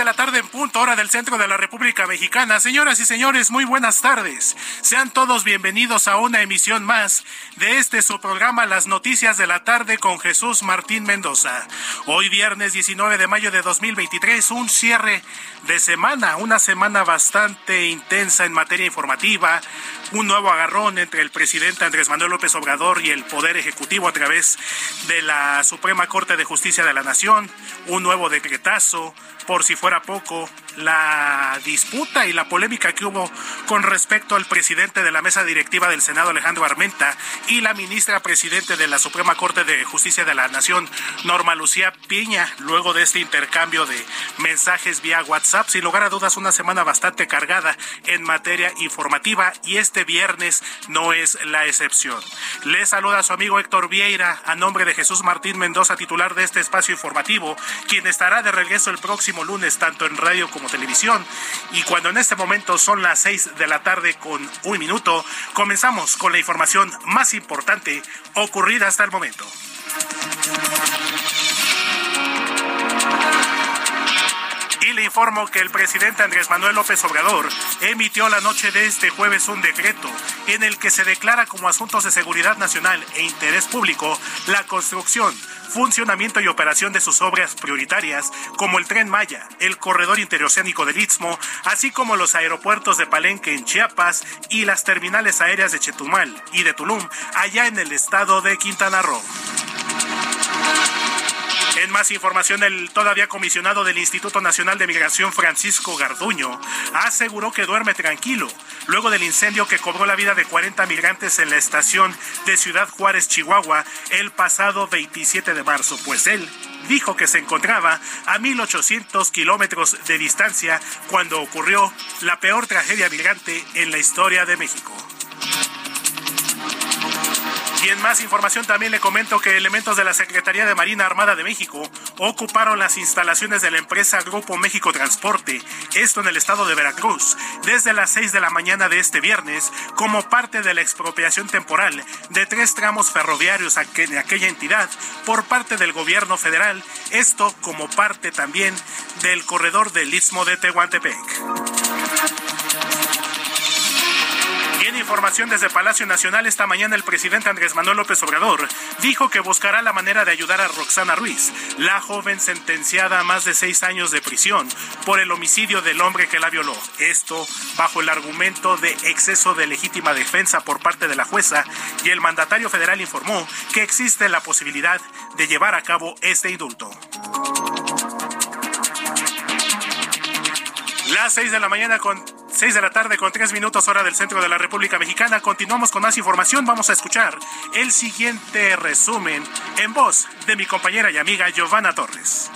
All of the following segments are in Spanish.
De la tarde en punto, hora del centro de la República Mexicana. Señoras y señores, muy buenas tardes. Sean todos bienvenidos a una emisión más de este su programa Las Noticias de la Tarde con Jesús Martín Mendoza. Hoy viernes 19 de mayo de 2023, un cierre de semana, una semana bastante intensa en materia informativa, un nuevo agarrón entre el presidente Andrés Manuel López Obrador y el Poder Ejecutivo a través de la Suprema Corte de Justicia de la Nación, un nuevo decretazo, por si fuera poco, la disputa y la polémica que hubo con respecto al presidente de la mesa directiva del Senado, Alejandro Armenta, y la ministra presidente de la Suprema Corte de Justicia de la Nación, Norma Lucía Piña, luego de este intercambio de mensajes vía WhatsApp. Sin lugar a dudas, una semana bastante cargada en materia informativa y este viernes no es la excepción. Le saluda a su amigo Héctor Vieira a nombre de Jesús Martín Mendoza, titular de este espacio informativo, quien estará de regreso el próximo lunes tanto en radio como televisión. Y cuando en este momento son las seis de la tarde con un minuto, comenzamos con la información más importante ocurrida hasta el momento. Le informo que el presidente Andrés Manuel López Obrador emitió la noche de este jueves un decreto en el que se declara como asuntos de seguridad nacional e interés público la construcción, funcionamiento y operación de sus obras prioritarias como el tren Maya, el corredor interoceánico del Istmo, así como los aeropuertos de Palenque en Chiapas y las terminales aéreas de Chetumal y de Tulum, allá en el estado de Quintana Roo. En más información, el todavía comisionado del Instituto Nacional de Migración, Francisco Garduño, aseguró que duerme tranquilo luego del incendio que cobró la vida de 40 migrantes en la estación de Ciudad Juárez, Chihuahua, el pasado 27 de marzo, pues él dijo que se encontraba a 1.800 kilómetros de distancia cuando ocurrió la peor tragedia migrante en la historia de México. Y en más información también le comento que elementos de la Secretaría de Marina Armada de México ocuparon las instalaciones de la empresa Grupo México Transporte, esto en el estado de Veracruz, desde las 6 de la mañana de este viernes como parte de la expropiación temporal de tres tramos ferroviarios de aquella entidad por parte del gobierno federal, esto como parte también del corredor del Istmo de Tehuantepec. Información desde Palacio Nacional, esta mañana el presidente Andrés Manuel López Obrador dijo que buscará la manera de ayudar a Roxana Ruiz, la joven sentenciada a más de seis años de prisión por el homicidio del hombre que la violó. Esto bajo el argumento de exceso de legítima defensa por parte de la jueza y el mandatario federal informó que existe la posibilidad de llevar a cabo este indulto. Las seis de la mañana con 6 de la tarde con 3 minutos hora del centro de la República Mexicana. Continuamos con más información. Vamos a escuchar el siguiente resumen en voz de mi compañera y amiga Giovanna Torres.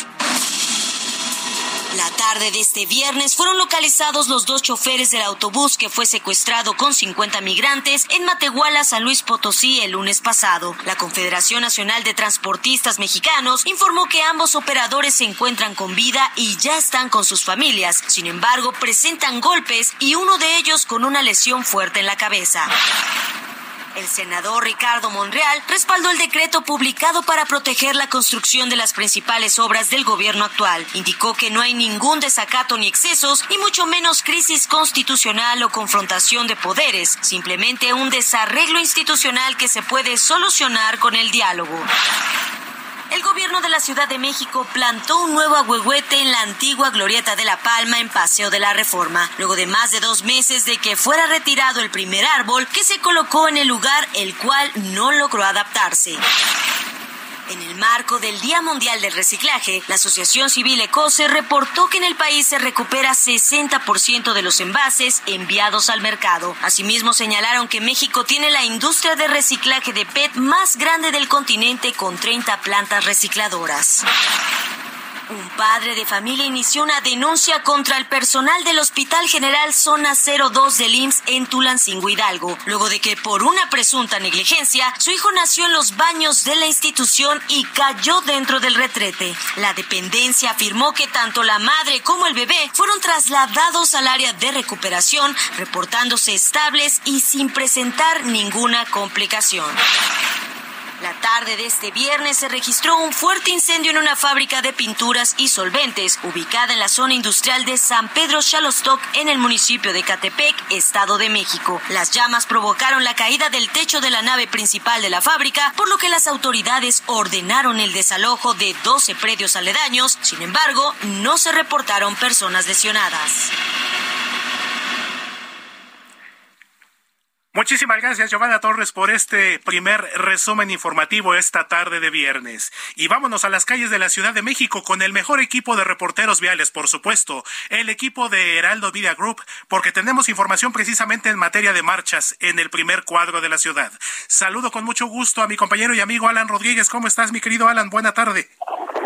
La tarde de este viernes fueron localizados los dos choferes del autobús que fue secuestrado con 50 migrantes en Matehuala, San Luis Potosí, el lunes pasado. La Confederación Nacional de Transportistas Mexicanos informó que ambos operadores se encuentran con vida y ya están con sus familias. Sin embargo, presentan golpes y uno de ellos con una lesión fuerte en la cabeza. El senador Ricardo Monreal respaldó el decreto publicado para proteger la construcción de las principales obras del gobierno actual. Indicó que no hay ningún desacato ni excesos, y mucho menos crisis constitucional o confrontación de poderes, simplemente un desarreglo institucional que se puede solucionar con el diálogo. El gobierno de la Ciudad de México plantó un nuevo agüehuete en la antigua Glorieta de la Palma en Paseo de la Reforma, luego de más de dos meses de que fuera retirado el primer árbol que se colocó en el lugar, el cual no logró adaptarse. En el marco del Día Mundial del Reciclaje, la Asociación Civil ECOSE reportó que en el país se recupera 60% de los envases enviados al mercado. Asimismo, señalaron que México tiene la industria de reciclaje de PET más grande del continente con 30 plantas recicladoras. Un padre de familia inició una denuncia contra el personal del Hospital General Zona 02 del IMSS en Tulancingo Hidalgo, luego de que por una presunta negligencia su hijo nació en los baños de la institución y cayó dentro del retrete. La dependencia afirmó que tanto la madre como el bebé fueron trasladados al área de recuperación, reportándose estables y sin presentar ninguna complicación. La tarde de este viernes se registró un fuerte incendio en una fábrica de pinturas y solventes ubicada en la zona industrial de San Pedro Xalostoc en el municipio de Catepec, Estado de México. Las llamas provocaron la caída del techo de la nave principal de la fábrica, por lo que las autoridades ordenaron el desalojo de 12 predios aledaños. Sin embargo, no se reportaron personas lesionadas. Muchísimas gracias, Giovanna Torres, por este primer resumen informativo esta tarde de viernes. Y vámonos a las calles de la Ciudad de México con el mejor equipo de reporteros viales, por supuesto, el equipo de Heraldo Media Group, porque tenemos información precisamente en materia de marchas en el primer cuadro de la ciudad. Saludo con mucho gusto a mi compañero y amigo Alan Rodríguez. ¿Cómo estás, mi querido Alan? Buena tarde.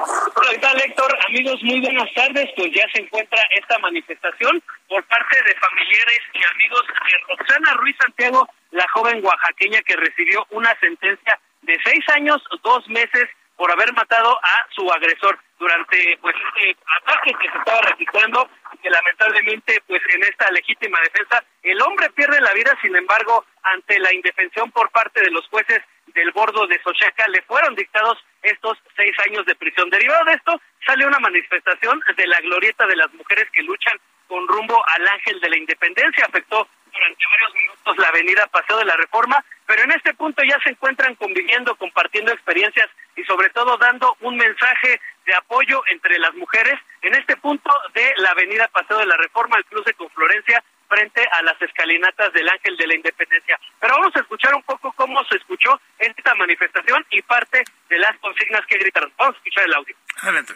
Hola, ¿qué tal, Héctor? Amigos, muy buenas tardes. Pues ya se encuentra esta manifestación por parte de familiares y amigos de Roxana Ruiz Santiago, la joven oaxaqueña que recibió una sentencia de seis años, dos meses por haber matado a su agresor durante pues este ataque que se estaba registrando que lamentablemente pues en esta legítima defensa el hombre pierde la vida, sin embargo, ante la indefensión por parte de los jueces del bordo de Sochaca le fueron dictados estos seis años de prisión. Derivado de esto, sale una manifestación de la glorieta de las mujeres que luchan con rumbo al Ángel de la Independencia. Afectó durante varios minutos la avenida Paseo de la Reforma, pero en este punto ya se encuentran conviviendo, compartiendo experiencias y sobre todo dando un mensaje de apoyo entre las mujeres en este punto de la avenida Paseo de la Reforma, el cruce con Florencia, frente a las escalinatas del Ángel de la Independencia. Pero vamos a escuchar un poco cómo se escuchó esta manifestación y parte de las consignas que gritaron. Vamos a escuchar el audio. Adelante.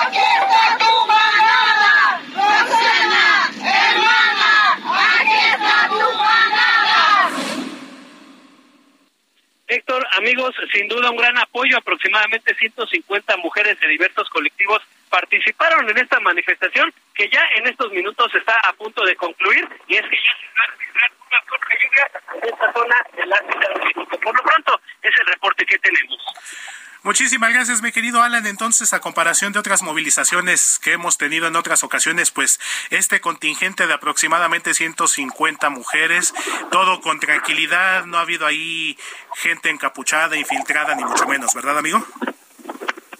¡Aquí está tu manada! ¡Roxana, hermana! ¡Aquí está tu manada! Héctor, amigos, sin duda un gran apoyo. Aproximadamente 150 mujeres de diversos colectivos participaron en esta manifestación que ya en estos minutos está a punto de concluir y es que ya se va a registrar una fuerte lluvia en esta zona de la Ciudad de México. Por lo pronto, es el reporte que tenemos. Muchísimas gracias, mi querido Alan. Entonces, a comparación de otras movilizaciones que hemos tenido en otras ocasiones, pues este contingente de aproximadamente 150 mujeres, todo con tranquilidad, no ha habido ahí gente encapuchada, infiltrada, ni mucho menos, ¿verdad, amigo?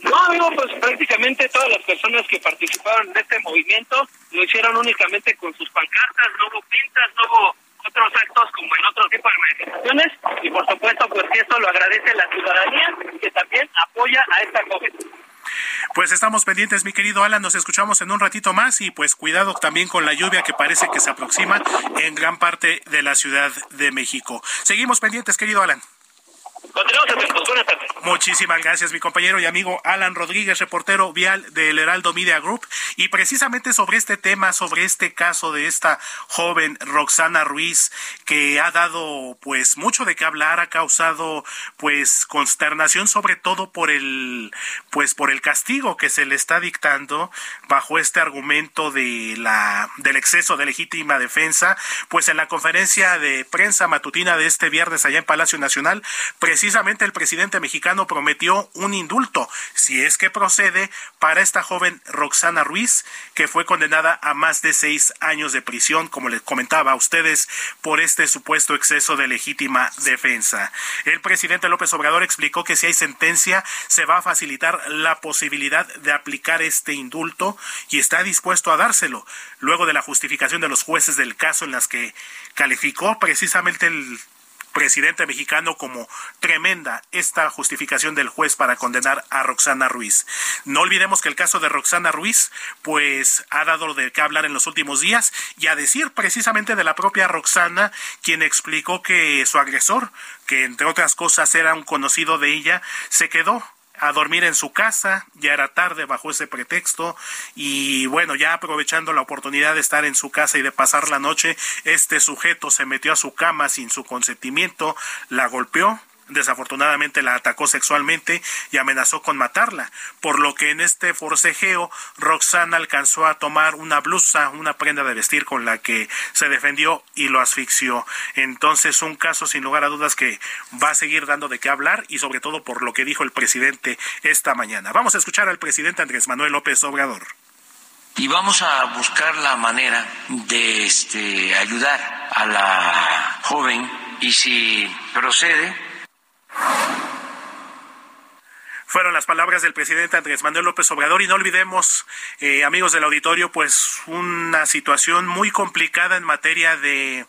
No, amigo, pues prácticamente todas las personas que participaron en este movimiento lo hicieron únicamente con sus pancartas, no hubo pintas, no hubo otros actos como en otro tipo de manifestaciones y por supuesto pues que esto lo agradece la ciudadanía que también apoya a esta joven. Pues estamos pendientes, mi querido Alan, nos escuchamos en un ratito más y pues cuidado también con la lluvia que parece que se aproxima en gran parte de la Ciudad de México. Seguimos pendientes, querido Alan. Continuamos. Muchísimas gracias, mi compañero y amigo Alan Rodríguez, reportero vial del Heraldo Media Group. Y precisamente sobre este tema, sobre este caso de esta joven Roxana Ruiz, que ha dado pues mucho de qué hablar, ha causado pues consternación, sobre todo por el pues por el castigo que se le está dictando bajo este argumento de la del exceso de legítima defensa, pues en la conferencia de prensa matutina de este viernes allá en Palacio Nacional, precisamente el presidente mexicano prometió un indulto, si es que procede, para esta joven Roxana Ruiz, que fue condenada a más de seis años de prisión, como les comentaba a ustedes, por este supuesto exceso de legítima defensa. El presidente López Obrador explicó que si hay sentencia, se va a facilitar la posibilidad de aplicar este indulto y está dispuesto a dárselo, luego de la justificación de los jueces del caso en las que calificó precisamente el presidente mexicano como tremenda esta justificación del juez para condenar a Roxana Ruiz. No olvidemos que el caso de Roxana Ruiz pues ha dado de qué hablar en los últimos días y a decir precisamente de la propia Roxana quien explicó que su agresor, que entre otras cosas era un conocido de ella, se quedó a dormir en su casa, ya era tarde bajo ese pretexto y bueno, ya aprovechando la oportunidad de estar en su casa y de pasar la noche, este sujeto se metió a su cama sin su consentimiento, la golpeó, desafortunadamente la atacó sexualmente y amenazó con matarla, por lo que en este forcejeo Roxana alcanzó a tomar una blusa, una prenda de vestir con la que se defendió y lo asfixió. Entonces un caso sin lugar a dudas que va a seguir dando de qué hablar y sobre todo por lo que dijo el presidente esta mañana. Vamos a escuchar al presidente Andrés Manuel López Obrador. Y vamos a buscar la manera de este, ayudar a la joven y si procede, fueron las palabras del presidente Andrés Manuel López Obrador y no olvidemos, eh, amigos del auditorio, pues una situación muy complicada en materia de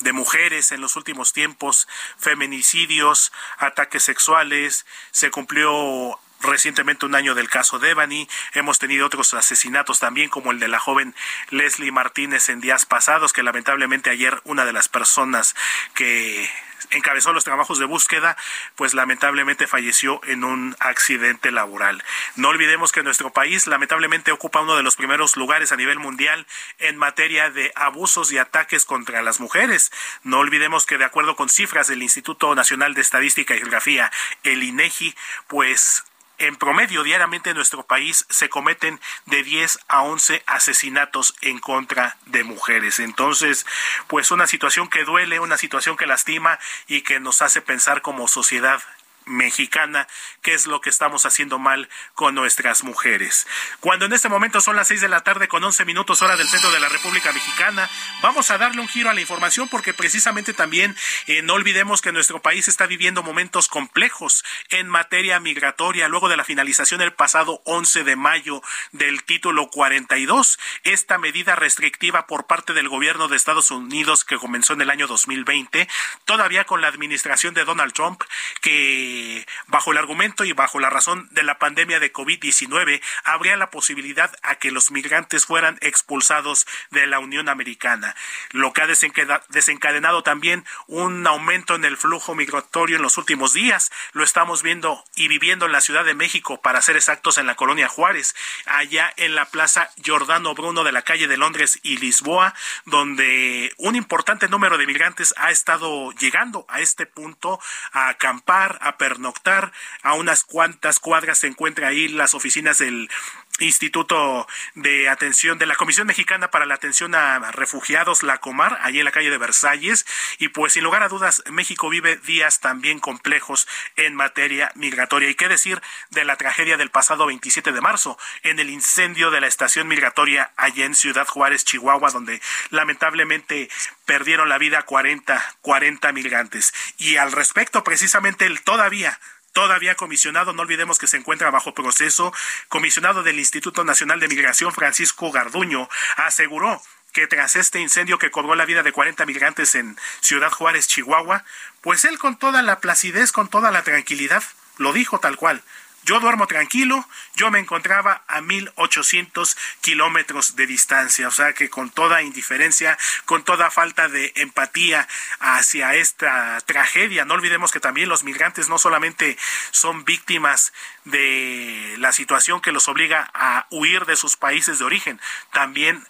de mujeres en los últimos tiempos, feminicidios, ataques sexuales, se cumplió recientemente un año del caso Devani, hemos tenido otros asesinatos también como el de la joven Leslie Martínez en días pasados, que lamentablemente ayer una de las personas que encabezó los trabajos de búsqueda, pues lamentablemente falleció en un accidente laboral. No olvidemos que nuestro país lamentablemente ocupa uno de los primeros lugares a nivel mundial en materia de abusos y ataques contra las mujeres. No olvidemos que de acuerdo con cifras del Instituto Nacional de Estadística y Geografía, el INEGI, pues en promedio diariamente en nuestro país se cometen de 10 a 11 asesinatos en contra de mujeres. Entonces, pues una situación que duele, una situación que lastima y que nos hace pensar como sociedad mexicana, qué es lo que estamos haciendo mal con nuestras mujeres. Cuando en este momento son las seis de la tarde con once minutos hora del centro de la República Mexicana, vamos a darle un giro a la información porque precisamente también eh, no olvidemos que nuestro país está viviendo momentos complejos en materia migratoria luego de la finalización el pasado 11 de mayo del título 42, esta medida restrictiva por parte del gobierno de Estados Unidos que comenzó en el año 2020, todavía con la administración de Donald Trump que bajo el argumento y bajo la razón de la pandemia de COVID-19 habría la posibilidad a que los migrantes fueran expulsados de la Unión Americana, lo que ha desencadenado también un aumento en el flujo migratorio en los últimos días. Lo estamos viendo y viviendo en la Ciudad de México, para ser exactos, en la colonia Juárez, allá en la Plaza Giordano Bruno de la calle de Londres y Lisboa, donde un importante número de migrantes ha estado llegando a este punto a acampar, a A unas cuantas cuadras se encuentra ahí las oficinas del Instituto de Atención de la Comisión Mexicana para la Atención a Refugiados, la Comar, allí en la calle de Versalles. Y pues sin lugar a dudas, México vive días también complejos en materia migratoria. Y qué decir de la tragedia del pasado 27 de marzo, en el incendio de la estación migratoria allá en Ciudad Juárez, Chihuahua, donde lamentablemente perdieron la vida 40, 40 migrantes. Y al respecto, precisamente el todavía todavía comisionado, no olvidemos que se encuentra bajo proceso, comisionado del Instituto Nacional de Migración, Francisco Garduño, aseguró que tras este incendio que cobró la vida de 40 migrantes en Ciudad Juárez, Chihuahua, pues él con toda la placidez, con toda la tranquilidad, lo dijo tal cual, yo duermo tranquilo, yo me encontraba a 1800 kilómetros de distancia, o sea que con toda indiferencia, con toda falta de empatía hacia esta tragedia, no olvidemos que también los migrantes no solamente son víctimas de la situación que los obliga a huir de sus países de origen, también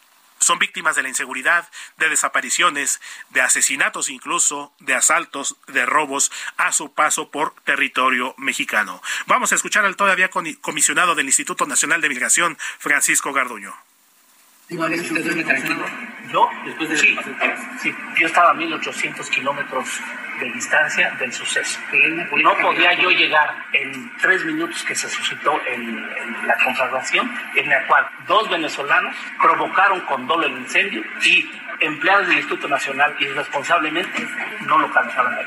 son víctimas de la inseguridad, de desapariciones, de asesinatos incluso, de asaltos, de robos a su paso por territorio mexicano. Vamos a escuchar al todavía comisionado del Instituto Nacional de Migración, Francisco Garduño. ¿No? Después de sí, sí, yo estaba a 1800 kilómetros de distancia del suceso. No podía yo llegar en tres minutos que se suscitó en, la conflagración, en la cual dos venezolanos provocaron con dolo el incendio y empleados del Instituto Nacional irresponsablemente no localizaron el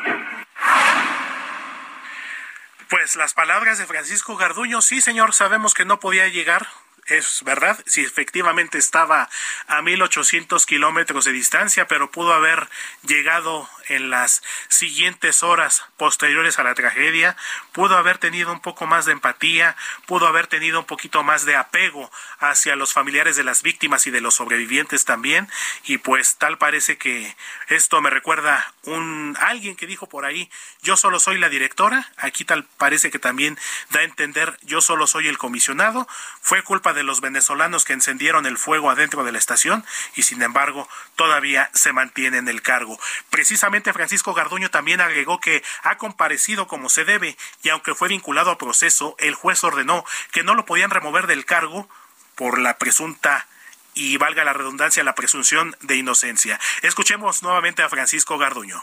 Pues las palabras de Francisco Garduño, sí señor, sabemos que no podía llegar es verdad, si efectivamente estaba a 1800 kilómetros de distancia, pero pudo haber llegado en las siguientes horas posteriores a la tragedia, pudo haber tenido un poco más de empatía, pudo haber tenido un poquito más de apego hacia los familiares de las víctimas y de los sobrevivientes también, y pues tal parece que esto me recuerda un alguien que dijo por ahí, yo solo soy la directora, aquí tal parece que también da a entender yo solo soy el comisionado, fue culpa de los venezolanos que encendieron el fuego adentro de la estación y sin embargo todavía se mantiene en el cargo. Precisamente Francisco Garduño también agregó que ha comparecido como se debe y aunque fue vinculado a proceso, el juez ordenó que no lo podían remover del cargo por la presunta y valga la redundancia, la presunción de inocencia. Escuchemos nuevamente a Francisco Garduño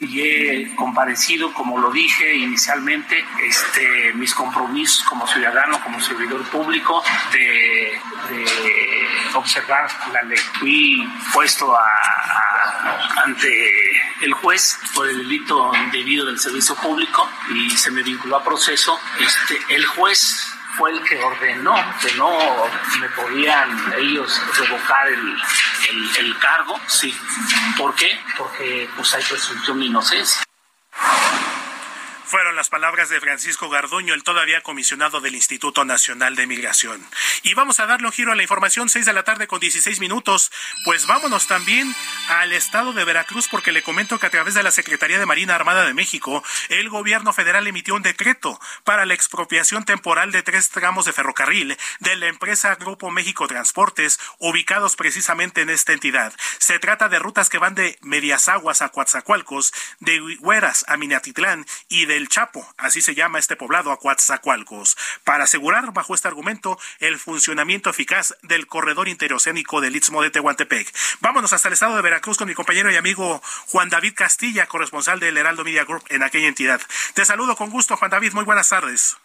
y he comparecido, como lo dije inicialmente, este, mis compromisos como ciudadano, como servidor público, de, observar la ley. Fui puesto ante el juez por el delito debido del servicio público y se me vinculó a proceso. Este, el juez fue el que ordenó que no me podían ellos revocar el, el, cargo, sí. ¿Por qué? Porque pues hay presunción de inocencia. Fueron las palabras de Francisco Garduño, el todavía comisionado del Instituto Nacional de Migración. Y vamos a darle un giro a la información, 6 de la tarde con 16 minutos. Pues vámonos también al estado de Veracruz, porque le comento que a través de la Secretaría de Marina Armada de México, el gobierno federal emitió un decreto para la expropiación temporal de tres tramos de ferrocarril de la empresa Grupo México Transportes, ubicados precisamente en esta entidad. Se trata de rutas que van de Medias Aguas a Coatzacoalcos, de Hueras a Minatitlán y del Chapo, así se llama este poblado a Coatzacoalcos, para asegurar bajo este argumento el funcionamiento eficaz del corredor interoceánico del Istmo de Tehuantepec. Vámonos hasta el estado de Veracruz con mi compañero y amigo Juan David Castilla, corresponsal del Heraldo Media Group en aquella entidad. Te saludo con gusto, Juan David, muy buenas tardes.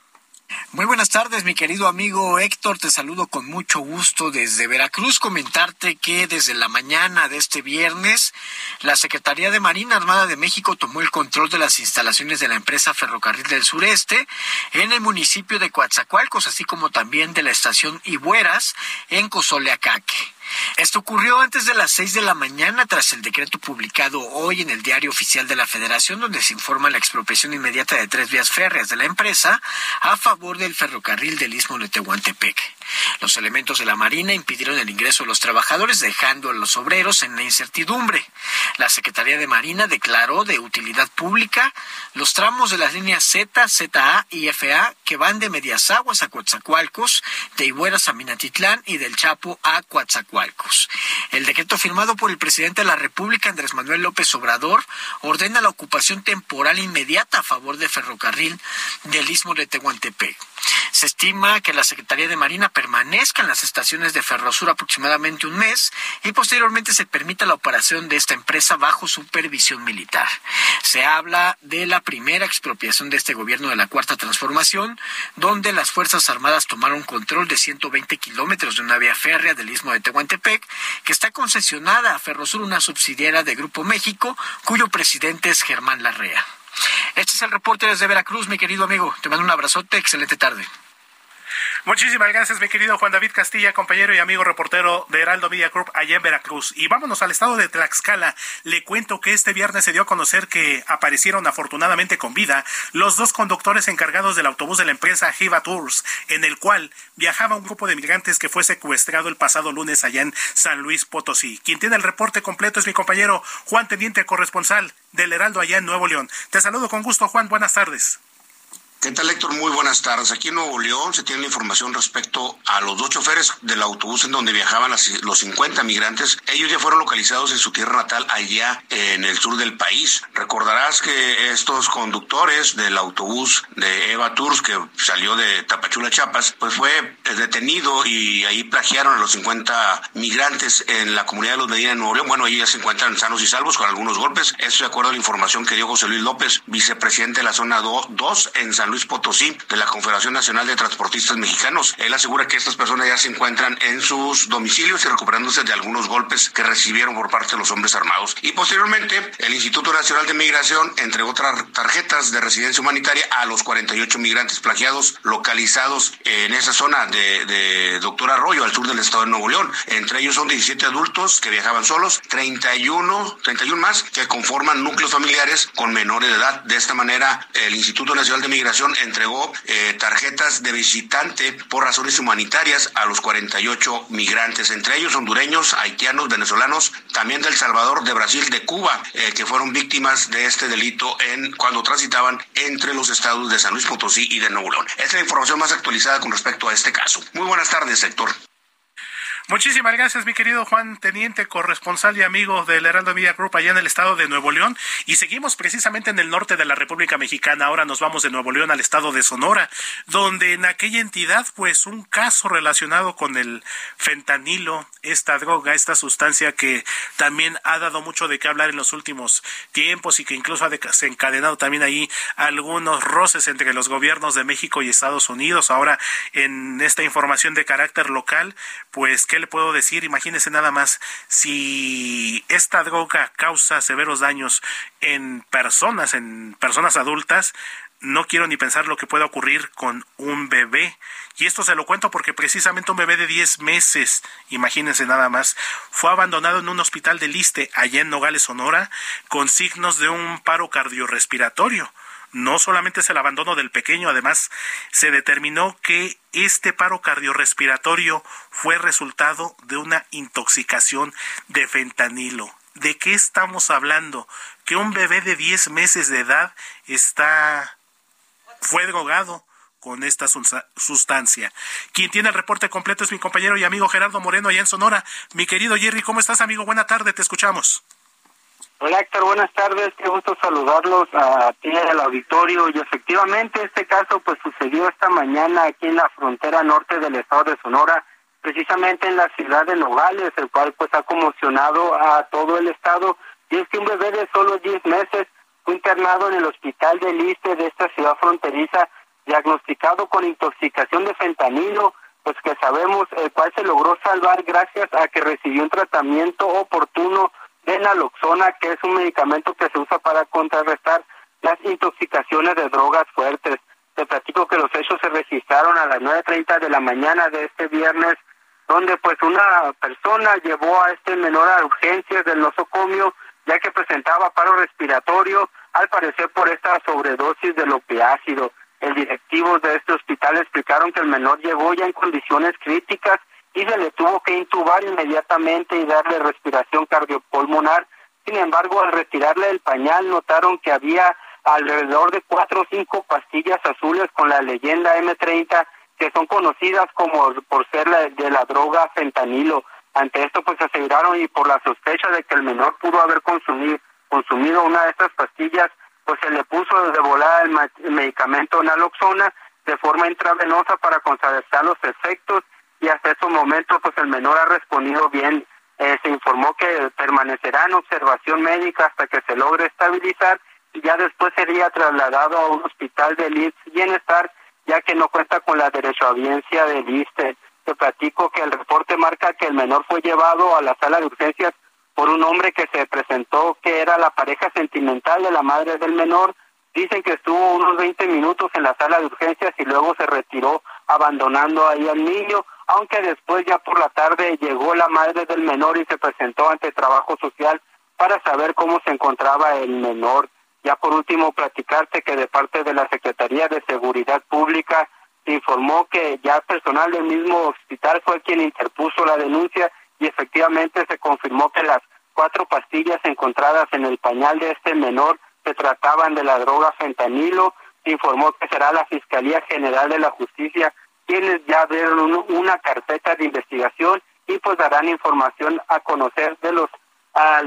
Muy buenas tardes, mi querido amigo Héctor. Te saludo con mucho gusto desde Veracruz. Comentarte que desde la mañana de este viernes, la Secretaría de Marina Armada de México tomó el control de las instalaciones de la empresa Ferrocarril del Sureste en el municipio de Coatzacoalcos, así como también de la estación Ibueras en Cozoleacaque. Esto ocurrió antes de las seis de la mañana tras el decreto publicado hoy en el Diario Oficial de la Federación donde se informa la expropiación inmediata de tres vías férreas de la empresa a favor del ferrocarril del Istmo de Tehuantepec. Los elementos de la Marina impidieron el ingreso de los trabajadores dejando a los obreros en la incertidumbre. La Secretaría de Marina declaró de utilidad pública los tramos de las líneas Z, ZA y FA que van de Medias Aguas a Coatzacoalcos, de Ibueras a Minatitlán y del Chapo a Coatzacoalcos. El decreto firmado por el presidente de la República, Andrés Manuel López Obrador, ordena la ocupación temporal inmediata a favor de ferrocarril del Istmo de Tehuantepec. Se estima que la Secretaría de Marina permanezca en las estaciones de Ferrosur aproximadamente un mes y posteriormente se permita la operación de esta empresa bajo supervisión militar. Se habla de la primera expropiación de este gobierno de la Cuarta Transformación, donde las Fuerzas Armadas tomaron control de 120 kilómetros de una vía férrea del Istmo de Tehuantepec, que está concesionada a Ferrosur, una subsidiaria de Grupo México, cuyo presidente es Germán Larrea. Este es el reporte desde Veracruz, mi querido amigo. Te mando un abrazote, excelente tarde. Muchísimas gracias, mi querido Juan David Castilla, compañero y amigo reportero de Heraldo Media Group allá en Veracruz. Y vámonos al estado de Tlaxcala. Le cuento que este viernes se dio a conocer que aparecieron afortunadamente con vida los dos conductores encargados del autobús de la empresa Jiva Tours, en el cual viajaba un grupo de migrantes que fue secuestrado el pasado lunes allá en San Luis Potosí. Quien tiene el reporte completo es mi compañero Juan Teniente, corresponsal del Heraldo allá en Nuevo León. Te saludo con gusto, Juan. Buenas tardes. ¿Qué tal, Héctor? Muy buenas tardes. Aquí en Nuevo León se tiene la información respecto a los dos choferes del autobús en donde viajaban los 50 migrantes. Ellos ya fueron localizados en su tierra natal, allá en el sur del país. Recordarás que estos conductores del autobús de Eva Tours, que salió de Tapachula, Chiapas, pues fue detenido y ahí plagiaron a los 50 migrantes en la comunidad de los Medina en Nuevo León. Bueno, ahí ya se encuentran sanos y salvos con algunos golpes. Esto de acuerdo a la información que dio José Luis López, vicepresidente de la zona 2 en San Luis Potosí de la Confederación Nacional de Transportistas Mexicanos. Él asegura que estas personas ya se encuentran en sus domicilios y recuperándose de algunos golpes que recibieron por parte de los hombres armados. Y posteriormente, el Instituto Nacional de Migración entregó tarjetas de residencia humanitaria a los 48 migrantes plagiados localizados en esa zona de, de Doctor Arroyo, al sur del estado de Nuevo León. Entre ellos son 17 adultos que viajaban solos, 31, 31 más que conforman núcleos familiares con menores de edad. De esta manera, el Instituto Nacional de Migración entregó eh, tarjetas de visitante por razones humanitarias a los 48 migrantes, entre ellos hondureños, haitianos, venezolanos, también del Salvador, de Brasil, de Cuba, eh, que fueron víctimas de este delito en cuando transitaban entre los estados de San Luis Potosí y de Nuevo León. Esta es la información más actualizada con respecto a este caso. Muy buenas tardes, sector. Muchísimas gracias, mi querido Juan Teniente, corresponsal y amigo del Heraldo Media Group allá en el estado de Nuevo León. Y seguimos precisamente en el norte de la República Mexicana. Ahora nos vamos de Nuevo León al estado de Sonora, donde en aquella entidad, pues un caso relacionado con el fentanilo, esta droga, esta sustancia que también ha dado mucho de qué hablar en los últimos tiempos y que incluso ha desencadenado también ahí algunos roces entre los gobiernos de México y Estados Unidos. Ahora, en esta información de carácter local, pues que le puedo decir? Imagínense nada más, si esta droga causa severos daños en personas, en personas adultas, no quiero ni pensar lo que pueda ocurrir con un bebé. Y esto se lo cuento porque precisamente un bebé de 10 meses, imagínense nada más, fue abandonado en un hospital de Liste, allá en Nogales, Sonora, con signos de un paro cardiorrespiratorio no solamente es el abandono del pequeño, además se determinó que este paro cardiorrespiratorio fue resultado de una intoxicación de fentanilo. ¿De qué estamos hablando? Que un bebé de 10 meses de edad está fue drogado con esta sustancia. Quien tiene el reporte completo es mi compañero y amigo Gerardo Moreno allá en Sonora. Mi querido Jerry, ¿cómo estás, amigo? Buena tarde, te escuchamos. Hola Héctor, buenas tardes, qué gusto saludarlos a ti al auditorio. Y efectivamente este caso pues sucedió esta mañana aquí en la frontera norte del estado de Sonora, precisamente en la ciudad de Nogales, el cual pues ha conmocionado a todo el estado. Y es que un bebé de solo 10 meses fue internado en el hospital de Liste de esta ciudad fronteriza diagnosticado con intoxicación de fentanilo, pues que sabemos el cual se logró salvar gracias a que recibió un tratamiento oportuno de naloxona, que es un medicamento que se usa para contrarrestar las intoxicaciones de drogas fuertes. Te platico que los hechos se registraron a las 9.30 de la mañana de este viernes, donde pues una persona llevó a este menor a urgencias del nosocomio, ya que presentaba paro respiratorio, al parecer por esta sobredosis del opiácido. El directivo de este hospital explicaron que el menor llegó ya en condiciones críticas y se le tuvo que intubar inmediatamente y darle respiración cardiopulmonar. Sin embargo, al retirarle el pañal, notaron que había alrededor de cuatro o cinco pastillas azules con la leyenda M30 que son conocidas como por ser la, de la droga fentanilo. Ante esto, pues aseguraron y por la sospecha de que el menor pudo haber consumido, consumido una de estas pastillas, pues se le puso desde volada el, medicamento naloxona de forma intravenosa para contrarrestar los efectos y hasta estos momentos pues el menor ha respondido bien. Eh, se informó que permanecerá en observación médica hasta que se logre estabilizar y ya después sería trasladado a un hospital de Leeds Bienestar ya que no cuenta con la derechohabiencia del ISTE. Te platico que el reporte marca que el menor fue llevado a la sala de urgencias por un hombre que se presentó que era la pareja sentimental de la madre del menor. Dicen que estuvo unos 20 minutos en la sala de urgencias y luego se retiró abandonando ahí al niño aunque después ya por la tarde llegó la madre del menor y se presentó ante trabajo social para saber cómo se encontraba el menor. Ya por último, platicarte que de parte de la Secretaría de Seguridad Pública se informó que ya personal del mismo hospital fue quien interpuso la denuncia y efectivamente se confirmó que las cuatro pastillas encontradas en el pañal de este menor se trataban de la droga fentanilo informó que será la Fiscalía General de la Justicia quienes ya abrieron una carpeta de investigación y pues darán información a conocer de los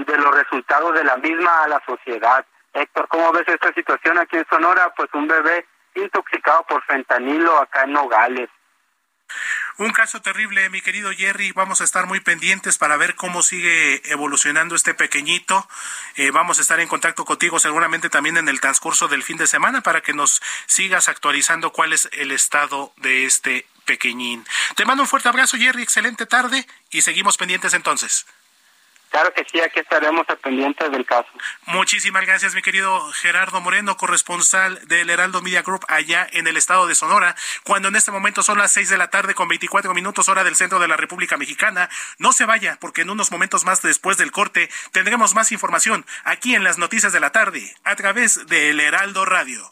de los resultados de la misma a la sociedad. Héctor, ¿cómo ves esta situación aquí en Sonora? Pues un bebé intoxicado por fentanilo acá en Nogales. Un caso terrible, mi querido Jerry. Vamos a estar muy pendientes para ver cómo sigue evolucionando este pequeñito. Eh, vamos a estar en contacto contigo seguramente también en el transcurso del fin de semana para que nos sigas actualizando cuál es el estado de este pequeñín. Te mando un fuerte abrazo, Jerry. Excelente tarde y seguimos pendientes entonces. Claro que sí, aquí estaremos pendientes del caso. Muchísimas gracias, mi querido Gerardo Moreno, corresponsal del Heraldo Media Group allá en el estado de Sonora, cuando en este momento son las seis de la tarde con 24 minutos hora del centro de la República Mexicana. No se vaya, porque en unos momentos más después del corte tendremos más información aquí en las noticias de la tarde a través del Heraldo Radio.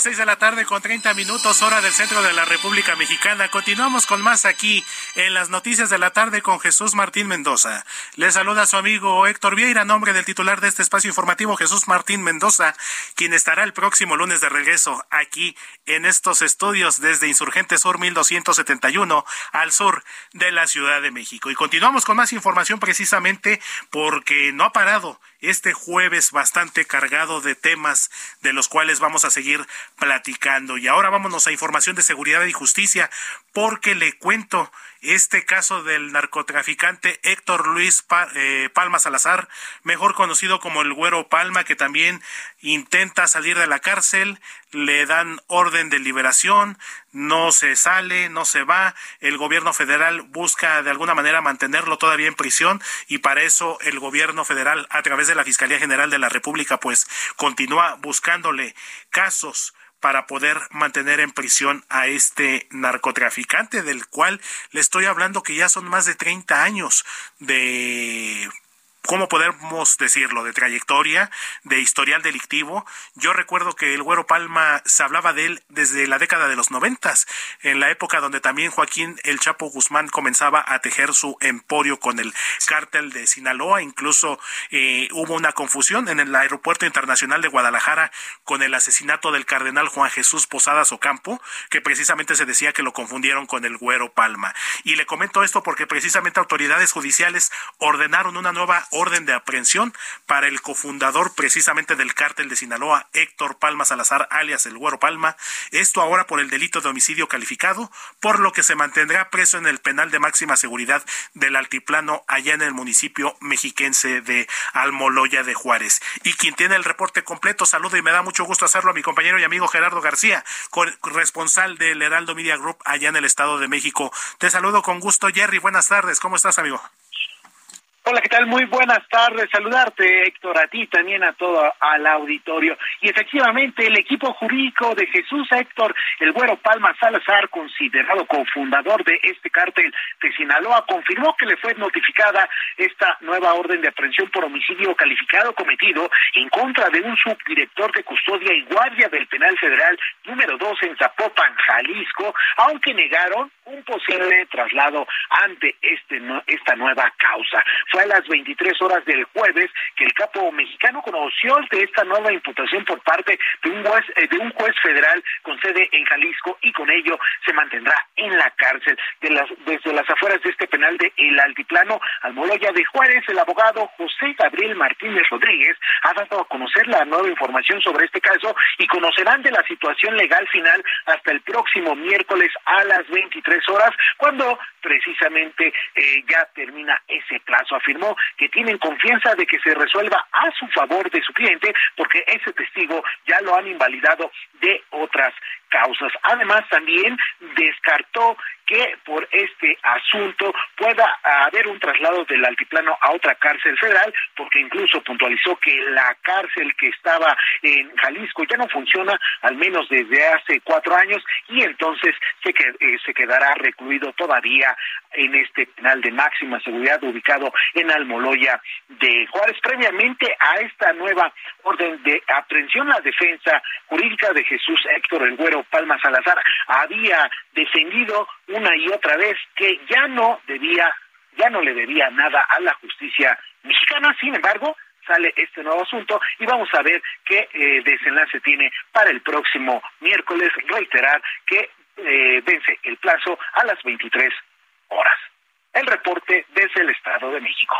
Las seis de la tarde con 30 minutos hora del centro de la República Mexicana. Continuamos con más aquí en las noticias de la tarde con Jesús Martín Mendoza. Le saluda a su amigo Héctor Vieira, nombre del titular de este espacio informativo, Jesús Martín Mendoza, quien estará el próximo lunes de regreso aquí en estos estudios desde Insurgente Sur 1271 al sur de la Ciudad de México. Y continuamos con más información precisamente porque no ha parado este jueves bastante cargado de temas de los cuales vamos a seguir platicando. Y ahora vámonos a información de seguridad y justicia, porque le cuento este caso del narcotraficante Héctor Luis eh, Palma Salazar, mejor conocido como el Güero Palma, que también intenta salir de la cárcel, le dan orden de liberación, no se sale, no se va, el gobierno federal busca de alguna manera mantenerlo todavía en prisión y para eso el gobierno federal a través de la Fiscalía General de la República pues continúa buscándole casos para poder mantener en prisión a este narcotraficante del cual le estoy hablando que ya son más de 30 años de ¿cómo podemos decirlo? De trayectoria, de historial delictivo. Yo recuerdo que el Güero Palma se hablaba de él desde la década de los noventas, en la época donde también Joaquín El Chapo Guzmán comenzaba a tejer su emporio con el cártel de Sinaloa. Incluso eh, hubo una confusión en el aeropuerto internacional de Guadalajara con el asesinato del cardenal Juan Jesús Posadas Ocampo, que precisamente se decía que lo confundieron con el Güero Palma. Y le comento esto porque precisamente autoridades judiciales ordenaron una nueva orden de aprehensión para el cofundador precisamente del cártel de Sinaloa, Héctor Palma Salazar, alias el Güero Palma. Esto ahora por el delito de homicidio calificado, por lo que se mantendrá preso en el penal de máxima seguridad del Altiplano, allá en el municipio mexiquense de Almoloya de Juárez. Y quien tiene el reporte completo, saludo y me da mucho gusto hacerlo a mi compañero y amigo Gerardo García, corresponsal del Heraldo Media Group allá en el Estado de México. Te saludo con gusto, Jerry. Buenas tardes. ¿Cómo estás, amigo? Hola, ¿qué tal? Muy buenas tardes. Saludarte, Héctor, a ti también a todo al auditorio. Y efectivamente, el equipo jurídico de Jesús Héctor, el Güero Palma Salazar, considerado cofundador de este cártel de Sinaloa, confirmó que le fue notificada esta nueva orden de aprehensión por homicidio calificado cometido en contra de un subdirector de custodia y guardia del penal federal número 2 en Zapopan, Jalisco, aunque negaron un posible traslado ante este esta nueva causa. A las 23 horas del jueves que el capo mexicano conoció de esta nueva imputación por parte de un juez, eh, de un juez federal con sede en Jalisco y con ello se mantendrá en la cárcel. De las, desde las afueras de este penal de El Altiplano, Almoloya de Juárez, el abogado José Gabriel Martínez Rodríguez ha dado a conocer la nueva información sobre este caso y conocerán de la situación legal final hasta el próximo miércoles a las 23 horas, cuando precisamente eh, ya termina ese plazo. Afirmó que tienen confianza de que se resuelva a su favor de su cliente porque ese testigo ya lo han invalidado de otras causas. Además, también descartó que por este asunto pueda haber un traslado del altiplano a otra cárcel federal, porque incluso puntualizó que la cárcel que estaba en Jalisco ya no funciona, al menos desde hace cuatro años, y entonces se, que, eh, se quedará recluido todavía en este penal de máxima seguridad ubicado en Almoloya de Juárez. Previamente a esta nueva orden de aprehensión, la defensa jurídica de Jesús Héctor El Güero Palma Salazar había defendido una y otra vez que ya no debía, ya no le debía nada a la justicia mexicana. Sin embargo, sale este nuevo asunto y vamos a ver qué eh, desenlace tiene para el próximo miércoles. Reiterar que eh, vence el plazo a las 23 horas. El reporte desde el Estado de México.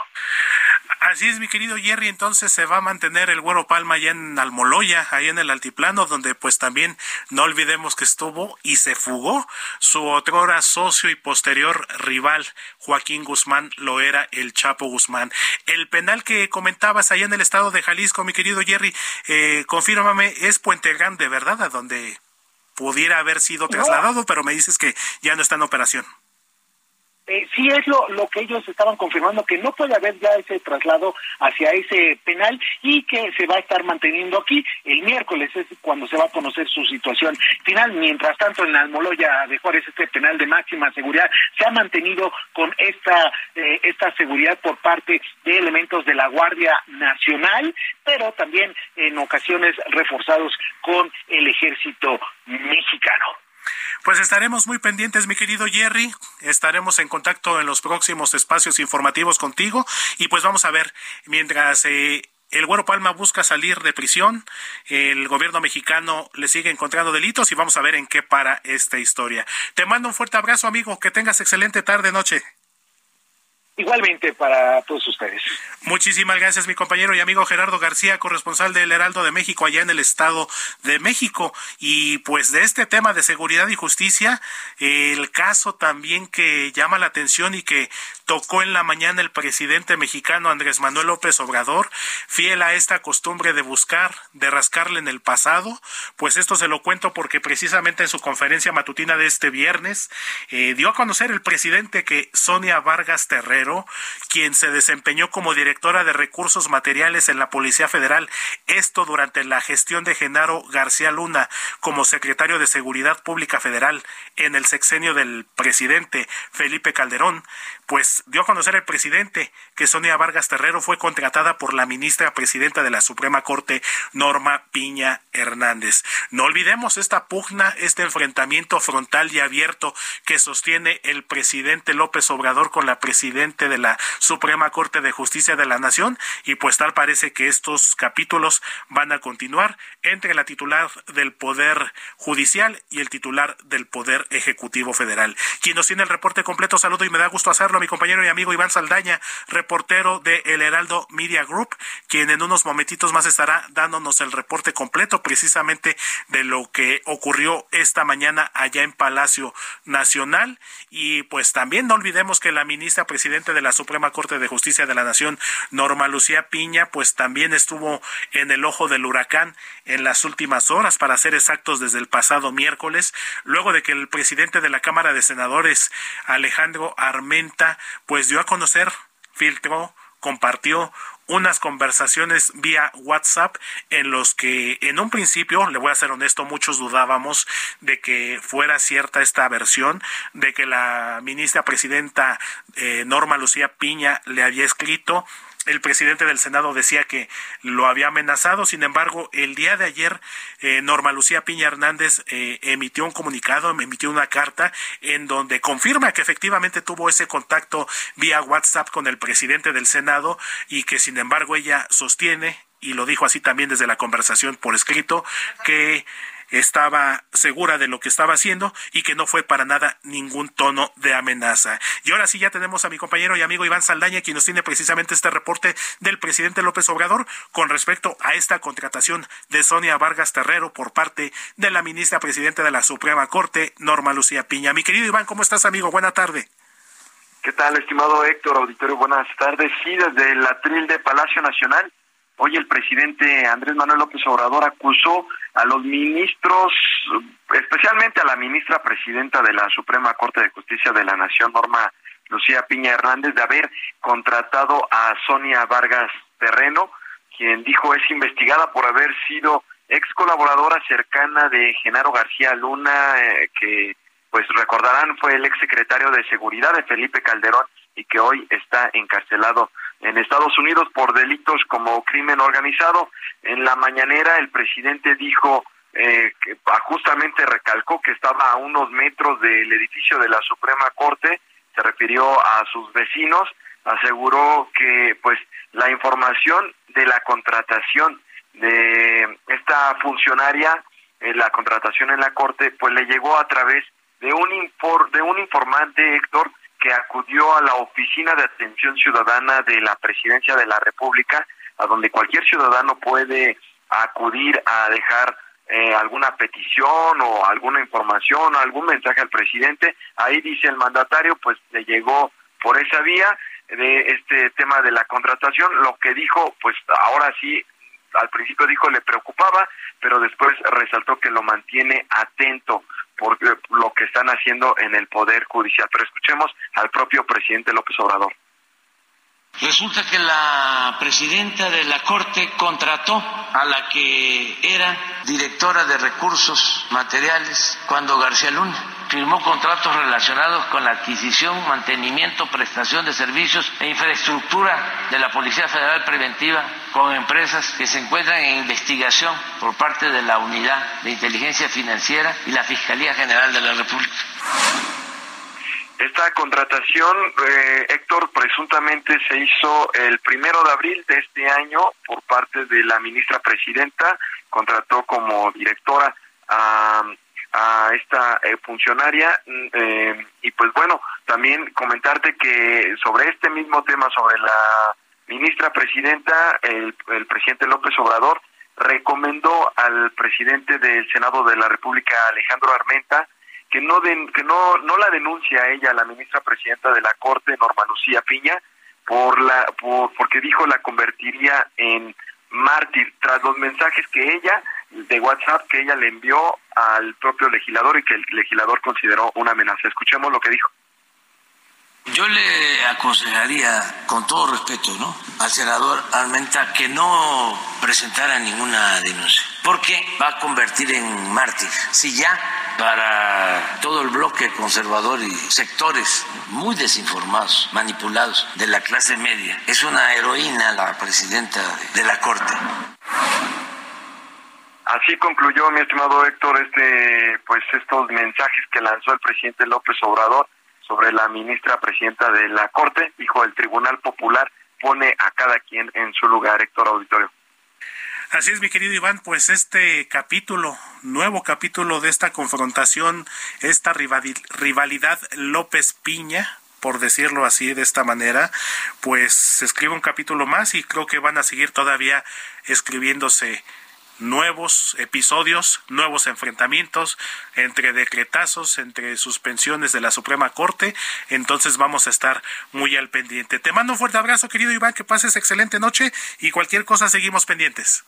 Así es, mi querido Jerry, entonces se va a mantener el Güero Palma allá en Almoloya, ahí en el altiplano, donde pues también no olvidemos que estuvo y se fugó su otrora socio y posterior rival, Joaquín Guzmán, lo era el Chapo Guzmán. El penal que comentabas allá en el estado de Jalisco, mi querido Jerry, eh, confírmame, es Puente Grande, ¿verdad? A donde pudiera haber sido trasladado, pero me dices que ya no está en operación eh, sí es lo, lo que ellos estaban confirmando, que no puede haber ya ese traslado hacia ese penal y que se va a estar manteniendo aquí. El miércoles es cuando se va a conocer su situación final. Mientras tanto, en Almoloya de Juárez, este penal de máxima seguridad se ha mantenido con esta, eh, esta seguridad por parte de elementos de la Guardia Nacional, pero también en ocasiones reforzados con el ejército mexicano. Pues estaremos muy pendientes, mi querido Jerry. Estaremos en contacto en los próximos espacios informativos contigo. Y pues vamos a ver, mientras eh, el Güero Palma busca salir de prisión, el gobierno mexicano le sigue encontrando delitos y vamos a ver en qué para esta historia. Te mando un fuerte abrazo, amigo. Que tengas excelente tarde, noche. Igualmente para todos ustedes. Muchísimas gracias, mi compañero y amigo Gerardo García, corresponsal del Heraldo de México, allá en el Estado de México. Y pues de este tema de seguridad y justicia, el caso también que llama la atención y que tocó en la mañana el presidente mexicano Andrés Manuel López Obrador, fiel a esta costumbre de buscar, de rascarle en el pasado, pues esto se lo cuento porque precisamente en su conferencia matutina de este viernes eh, dio a conocer el presidente que Sonia Vargas Terrero, quien se desempeñó como directora de recursos materiales en la Policía Federal, esto durante la gestión de Genaro García Luna como secretario de Seguridad Pública Federal en el sexenio del presidente Felipe Calderón, pues dio a conocer el presidente que Sonia Vargas Terrero fue contratada por la ministra presidenta de la Suprema Corte, Norma Piña Hernández. No olvidemos esta pugna, este enfrentamiento frontal y abierto que sostiene el presidente López Obrador con la presidente de la Suprema Corte de Justicia de la Nación y pues tal parece que estos capítulos van a continuar entre la titular del Poder Judicial y el titular del Poder Ejecutivo Federal. Quien nos tiene el reporte completo, saludo y me da gusto hacerlo mi compañero y amigo Iván Saldaña, de El Heraldo Media Group, quien en unos momentitos más estará dándonos el reporte completo precisamente de lo que ocurrió esta mañana allá en Palacio Nacional. Y pues también no olvidemos que la ministra presidente de la Suprema Corte de Justicia de la Nación, Norma Lucía Piña, pues también estuvo en el ojo del huracán en las últimas horas, para ser exactos, desde el pasado miércoles, luego de que el presidente de la Cámara de Senadores, Alejandro Armenta, pues dio a conocer, filtró, compartió unas conversaciones vía WhatsApp en los que en un principio, le voy a ser honesto, muchos dudábamos de que fuera cierta esta versión, de que la ministra presidenta eh, Norma Lucía Piña le había escrito el presidente del Senado decía que lo había amenazado. Sin embargo, el día de ayer, eh, Norma Lucía Piña Hernández eh, emitió un comunicado, emitió una carta en donde confirma que efectivamente tuvo ese contacto vía WhatsApp con el presidente del Senado y que, sin embargo, ella sostiene, y lo dijo así también desde la conversación por escrito, que estaba segura de lo que estaba haciendo y que no fue para nada ningún tono de amenaza. Y ahora sí ya tenemos a mi compañero y amigo Iván Saldaña, quien nos tiene precisamente este reporte del presidente López Obrador con respecto a esta contratación de Sonia Vargas Terrero por parte de la ministra presidenta de la Suprema Corte, Norma Lucía Piña. Mi querido Iván, ¿cómo estás, amigo? Buena tarde. ¿Qué tal, estimado Héctor Auditorio? Buenas tardes. Sí, desde el atril de Palacio Nacional Hoy el presidente Andrés Manuel López Obrador acusó a los ministros, especialmente a la ministra presidenta de la Suprema Corte de Justicia de la Nación, Norma Lucía Piña Hernández, de haber contratado a Sonia Vargas Terreno, quien dijo es investigada por haber sido ex colaboradora cercana de Genaro García Luna, eh, que pues recordarán fue el ex secretario de Seguridad de Felipe Calderón y que hoy está encarcelado en Estados Unidos por delitos como crimen organizado. En la mañanera el presidente dijo eh, ah, justamente recalcó que estaba a unos metros del edificio de la Suprema Corte, se refirió a sus vecinos, aseguró que pues la información de la contratación de esta funcionaria, eh, la contratación en la Corte, pues le llegó a través de un de un informante Héctor que acudió a la Oficina de Atención Ciudadana de la Presidencia de la República, a donde cualquier ciudadano puede acudir a dejar eh, alguna petición o alguna información o algún mensaje al presidente. Ahí dice el mandatario, pues le llegó por esa vía de este tema de la contratación. Lo que dijo, pues ahora sí, al principio dijo le preocupaba, pero después resaltó que lo mantiene atento por lo que están haciendo en el Poder Judicial. Pero escuchemos al propio presidente López Obrador. Resulta que la presidenta de la Corte contrató a la que era directora de recursos materiales cuando García Luna firmó contratos relacionados con la adquisición, mantenimiento, prestación de servicios e infraestructura de la Policía Federal Preventiva con empresas que se encuentran en investigación por parte de la Unidad de Inteligencia Financiera y la Fiscalía General de la República. Esta contratación, eh, Héctor, presuntamente se hizo el primero de abril de este año por parte de la ministra presidenta, contrató como directora a, esta eh, funcionaria mm, eh, y pues bueno, también comentarte que sobre este mismo tema, sobre la ministra presidenta, el, el presidente López Obrador recomendó al presidente del Senado de la República, Alejandro Armenta, que no que no no la denuncia a ella la ministra presidenta de la Corte Norma Lucía Piña por la por porque dijo la convertiría en mártir. Tras los mensajes que ella de WhatsApp que ella le envió al propio legislador y que el legislador consideró una amenaza. Escuchemos lo que dijo. Yo le aconsejaría, con todo respeto, ¿no? al senador Armenta que no presentara ninguna denuncia, porque va a convertir en mártir. Si ya para todo el bloque conservador y sectores muy desinformados, manipulados de la clase media, es una heroína la presidenta de la Corte. Así concluyó, mi estimado Héctor, este, pues estos mensajes que lanzó el presidente López Obrador sobre la ministra presidenta de la Corte, dijo el Tribunal Popular pone a cada quien en su lugar, Héctor Auditorio. Así es, mi querido Iván, pues este capítulo, nuevo capítulo de esta confrontación, esta rivalidad López Piña, por decirlo así de esta manera, pues se escribe un capítulo más y creo que van a seguir todavía escribiéndose nuevos episodios, nuevos enfrentamientos entre decretazos, entre suspensiones de la Suprema Corte. Entonces vamos a estar muy al pendiente. Te mando un fuerte abrazo, querido Iván, que pases excelente noche y cualquier cosa seguimos pendientes.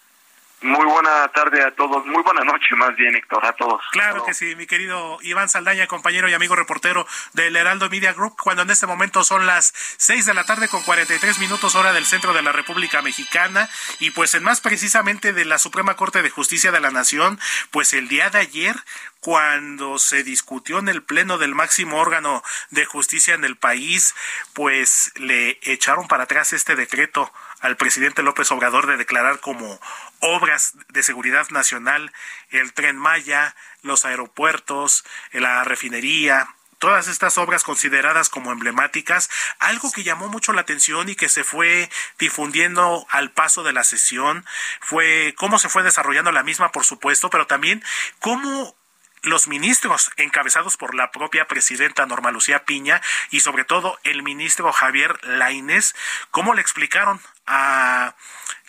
Muy buena tarde a todos, muy buena noche más bien, Héctor, a todos. Claro que sí, mi querido Iván Saldaña, compañero y amigo reportero del Heraldo Media Group, cuando en este momento son las seis de la tarde con 43 minutos hora del centro de la República Mexicana y pues en más precisamente de la Suprema Corte de Justicia de la Nación, pues el día de ayer cuando se discutió en el pleno del máximo órgano de justicia en el país, pues le echaron para atrás este decreto al presidente López Obrador de declarar como obras de seguridad nacional el tren Maya, los aeropuertos, la refinería, todas estas obras consideradas como emblemáticas, algo que llamó mucho la atención y que se fue difundiendo al paso de la sesión fue cómo se fue desarrollando la misma, por supuesto, pero también cómo los ministros encabezados por la propia presidenta Norma Lucía Piña y sobre todo el ministro Javier Lainez, cómo le explicaron a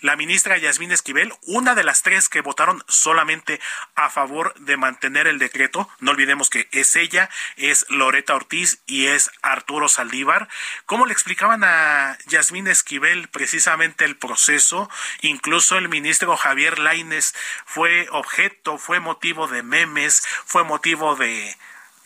la ministra Yasmín Esquivel, una de las tres que votaron solamente a favor de mantener el decreto. No olvidemos que es ella, es Loreta Ortiz y es Arturo Saldívar. ¿Cómo le explicaban a Yasmín Esquivel precisamente el proceso? Incluso el ministro Javier Laines fue objeto, fue motivo de memes, fue motivo de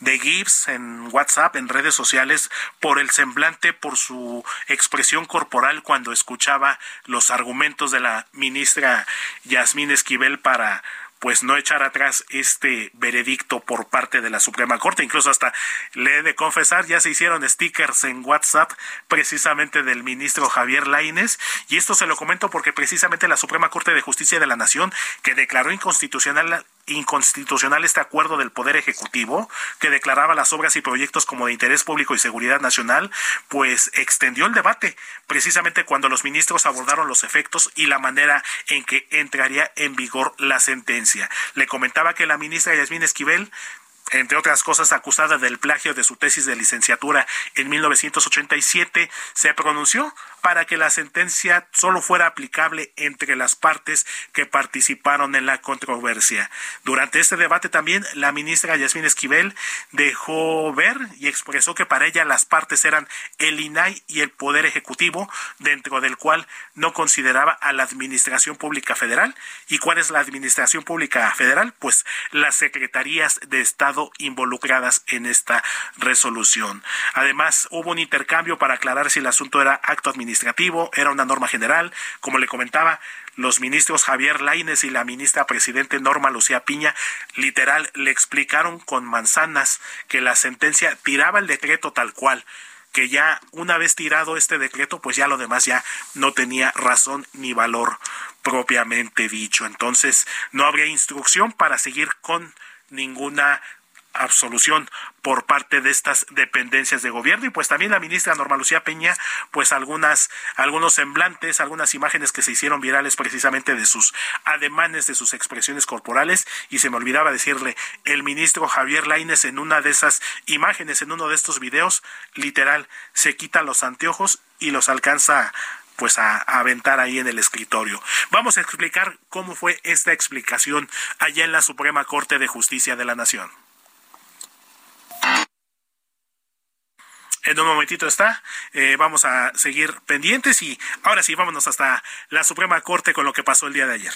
de Gibbs en WhatsApp, en redes sociales, por el semblante, por su expresión corporal cuando escuchaba los argumentos de la ministra Yasmín Esquivel para pues no echar atrás este veredicto por parte de la Suprema Corte. Incluso hasta le he de confesar, ya se hicieron stickers en WhatsApp precisamente del ministro Javier Laines. Y esto se lo comento porque precisamente la Suprema Corte de Justicia de la Nación, que declaró inconstitucional inconstitucional este acuerdo del Poder Ejecutivo que declaraba las obras y proyectos como de interés público y seguridad nacional, pues extendió el debate precisamente cuando los ministros abordaron los efectos y la manera en que entraría en vigor la sentencia. Le comentaba que la ministra Yasmín Esquivel entre otras cosas acusada del plagio de su tesis de licenciatura en 1987, se pronunció para que la sentencia solo fuera aplicable entre las partes que participaron en la controversia. Durante este debate también la ministra Yasmín Esquivel dejó ver y expresó que para ella las partes eran el INAI y el Poder Ejecutivo, dentro del cual no consideraba a la Administración Pública Federal. ¿Y cuál es la Administración Pública Federal? Pues las secretarías de Estado involucradas en esta resolución. Además, hubo un intercambio para aclarar si el asunto era acto administrativo administrativo, era una norma general, como le comentaba, los ministros Javier Laines y la ministra presidente Norma Lucía Piña literal le explicaron con manzanas que la sentencia tiraba el decreto tal cual que ya una vez tirado este decreto, pues ya lo demás ya no tenía razón ni valor propiamente dicho. Entonces, no habría instrucción para seguir con ninguna absolución por parte de estas dependencias de gobierno y pues también la ministra Norma Lucía Peña pues algunas algunos semblantes algunas imágenes que se hicieron virales precisamente de sus ademanes de sus expresiones corporales y se me olvidaba decirle el ministro Javier Laines en una de esas imágenes en uno de estos videos literal se quita los anteojos y los alcanza pues a, a, aventar ahí en el escritorio. Vamos a explicar cómo fue esta explicación allá en la Suprema Corte de Justicia de la Nación. En un momentito está. Eh, vamos a seguir pendientes y ahora sí, vámonos hasta la Suprema Corte con lo que pasó el día de ayer.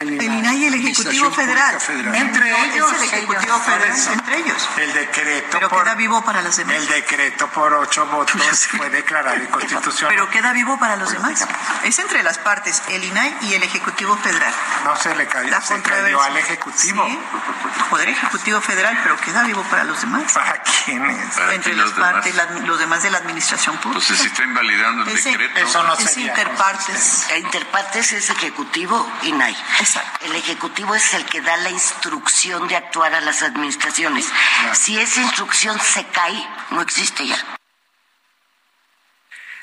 El INAI y el Ejecutivo Federal. Entre ellos. Es el Ejecutivo Federal, entre ellos. El decreto. Pero por, queda vivo para los demás. El decreto por ocho votos fue declarado inconstitucional. Pero queda vivo para los demás. Es entre las partes, el INAI y el Ejecutivo Federal. No se le cayó, La se cayó al Ejecutivo. Sí, Poder Ejecutivo Federal, pero queda vivo para los demás. ¿Para quiénes? Entre las partes, la- los demás de la administración pública. Entonces se está invalidando el Ese- decreto. Eso no es sería interpartes. Interpartes es Ejecutivo y NAI. El Ejecutivo es el que da la instrucción de actuar a las administraciones. Si esa instrucción se cae, no existe ya.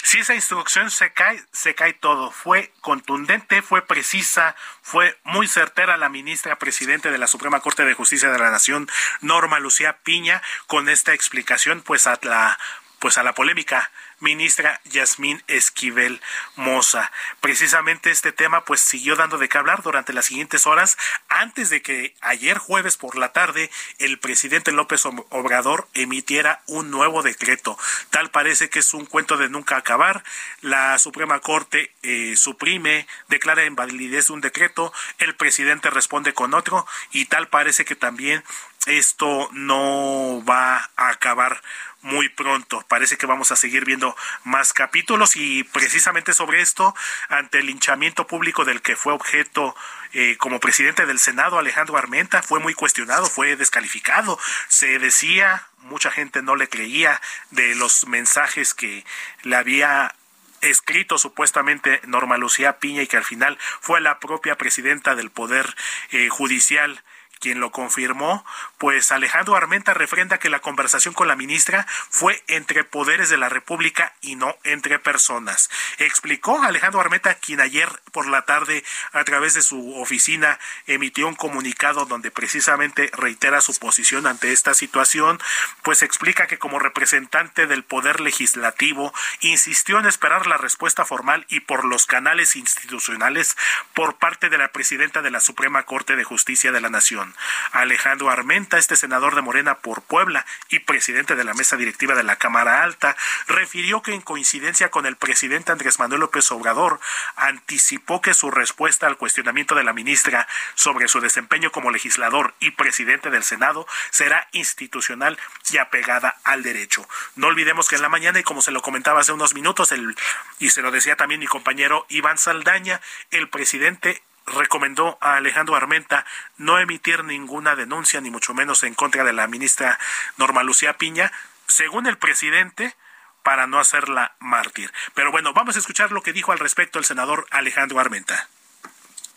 Si esa instrucción se cae, se cae todo. Fue contundente, fue precisa, fue muy certera la ministra presidente de la Suprema Corte de Justicia de la Nación, Norma Lucía Piña, con esta explicación, pues a la, pues a la polémica ministra Yasmín Esquivel Moza. Precisamente este tema pues siguió dando de qué hablar durante las siguientes horas antes de que ayer jueves por la tarde el presidente López Obrador emitiera un nuevo decreto. Tal parece que es un cuento de nunca acabar. La Suprema Corte eh, suprime, declara invalidez de un decreto, el presidente responde con otro y tal parece que también esto no va a acabar muy pronto. Parece que vamos a seguir viendo más capítulos y precisamente sobre esto, ante el linchamiento público del que fue objeto eh, como presidente del Senado, Alejandro Armenta, fue muy cuestionado, fue descalificado. Se decía, mucha gente no le creía de los mensajes que le había escrito supuestamente Norma Lucía Piña y que al final fue la propia presidenta del Poder eh, Judicial quien lo confirmó, pues Alejandro Armenta refrenda que la conversación con la ministra fue entre poderes de la República y no entre personas. Explicó Alejandro Armenta, quien ayer por la tarde a través de su oficina emitió un comunicado donde precisamente reitera su posición ante esta situación, pues explica que como representante del poder legislativo insistió en esperar la respuesta formal y por los canales institucionales por parte de la presidenta de la Suprema Corte de Justicia de la Nación. Alejandro Armenta, este senador de Morena por Puebla y presidente de la mesa directiva de la Cámara Alta, refirió que en coincidencia con el presidente Andrés Manuel López Obrador, anticipó que su respuesta al cuestionamiento de la ministra sobre su desempeño como legislador y presidente del Senado será institucional y apegada al derecho. No olvidemos que en la mañana, y como se lo comentaba hace unos minutos, el, y se lo decía también mi compañero Iván Saldaña, el presidente recomendó a Alejandro Armenta no emitir ninguna denuncia, ni mucho menos en contra de la ministra Norma Lucía Piña, según el presidente, para no hacerla mártir. Pero bueno, vamos a escuchar lo que dijo al respecto el senador Alejandro Armenta.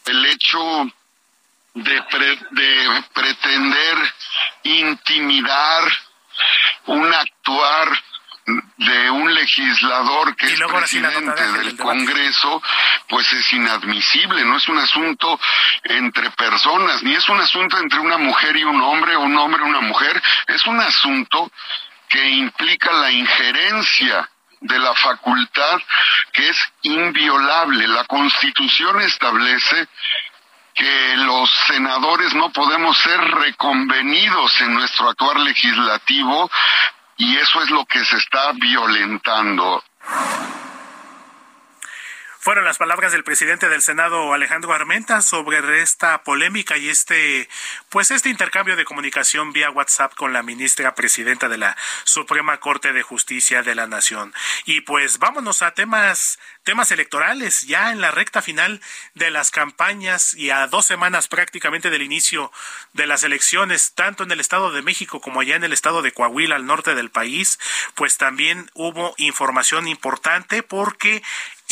El hecho de, de pretender intimidar un actuar de un legislador que es presidente del, Congreso, pues es inadmisible, no es un asunto entre personas, ni es un asunto entre una mujer y un hombre, o un hombre y una mujer, es un asunto que implica la injerencia de la facultad que es inviolable. La Constitución establece que los senadores no podemos ser reconvenidos en nuestro actuar legislativo y eso es lo que se está violentando. Fueron las palabras del presidente del Senado Alejandro Armenta sobre esta polémica y este pues este intercambio de comunicación vía WhatsApp con la ministra presidenta de la Suprema Corte de Justicia de la Nación. Y pues vámonos a temas temas electorales ya en la recta final de las campañas y a dos semanas prácticamente del inicio de las elecciones, tanto en el Estado de México como allá en el Estado de Coahuila, al norte del país, pues también hubo información importante porque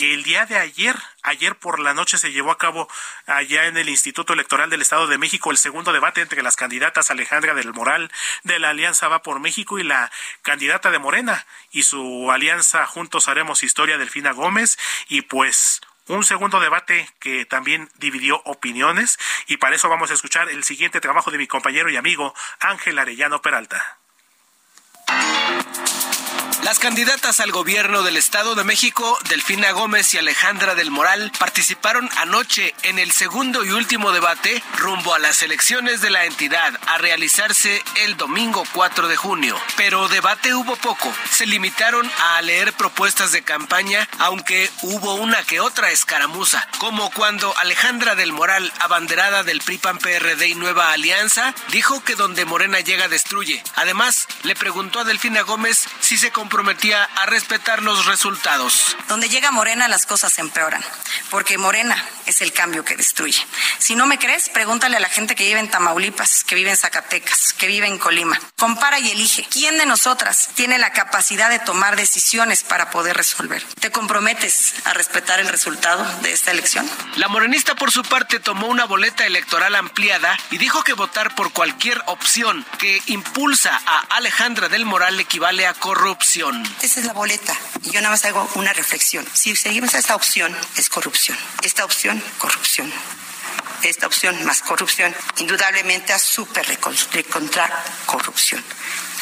el día de ayer, ayer por la noche se llevó a cabo allá en el Instituto Electoral del Estado de México el segundo debate entre las candidatas Alejandra del Moral de la Alianza Va por México y la candidata de Morena y su alianza Juntos Haremos Historia Delfina Gómez y pues un segundo debate que también dividió opiniones y para eso vamos a escuchar el siguiente trabajo de mi compañero y amigo Ángel Arellano Peralta. Las candidatas al gobierno del Estado de México, Delfina Gómez y Alejandra del Moral, participaron anoche en el segundo y último debate rumbo a las elecciones de la entidad a realizarse el domingo 4 de junio. Pero debate hubo poco. Se limitaron a leer propuestas de campaña, aunque hubo una que otra escaramuza, como cuando Alejandra del Moral, abanderada del PRI-PAN PRD y Nueva Alianza, dijo que donde Morena llega destruye. Además, le preguntó a Delfina Gómez si se comprometía a respetar los resultados. Donde llega Morena las cosas empeoran, porque Morena es el cambio que destruye. Si no me crees, pregúntale a la gente que vive en Tamaulipas, que vive en Zacatecas, que vive en Colima. Compara y elige. ¿Quién de nosotras tiene la capacidad de tomar decisiones para poder resolver? ¿Te comprometes a respetar el resultado de esta elección? La morenista, por su parte, tomó una boleta electoral ampliada y dijo que votar por cualquier opción que impulsa a Alejandra del Moral equivale a corrupción. Esa es la boleta. Y yo nada más hago una reflexión. Si seguimos a esta opción, es corrupción. Esta opción, corrupción. Esta opción más corrupción, indudablemente a super contra corrupción.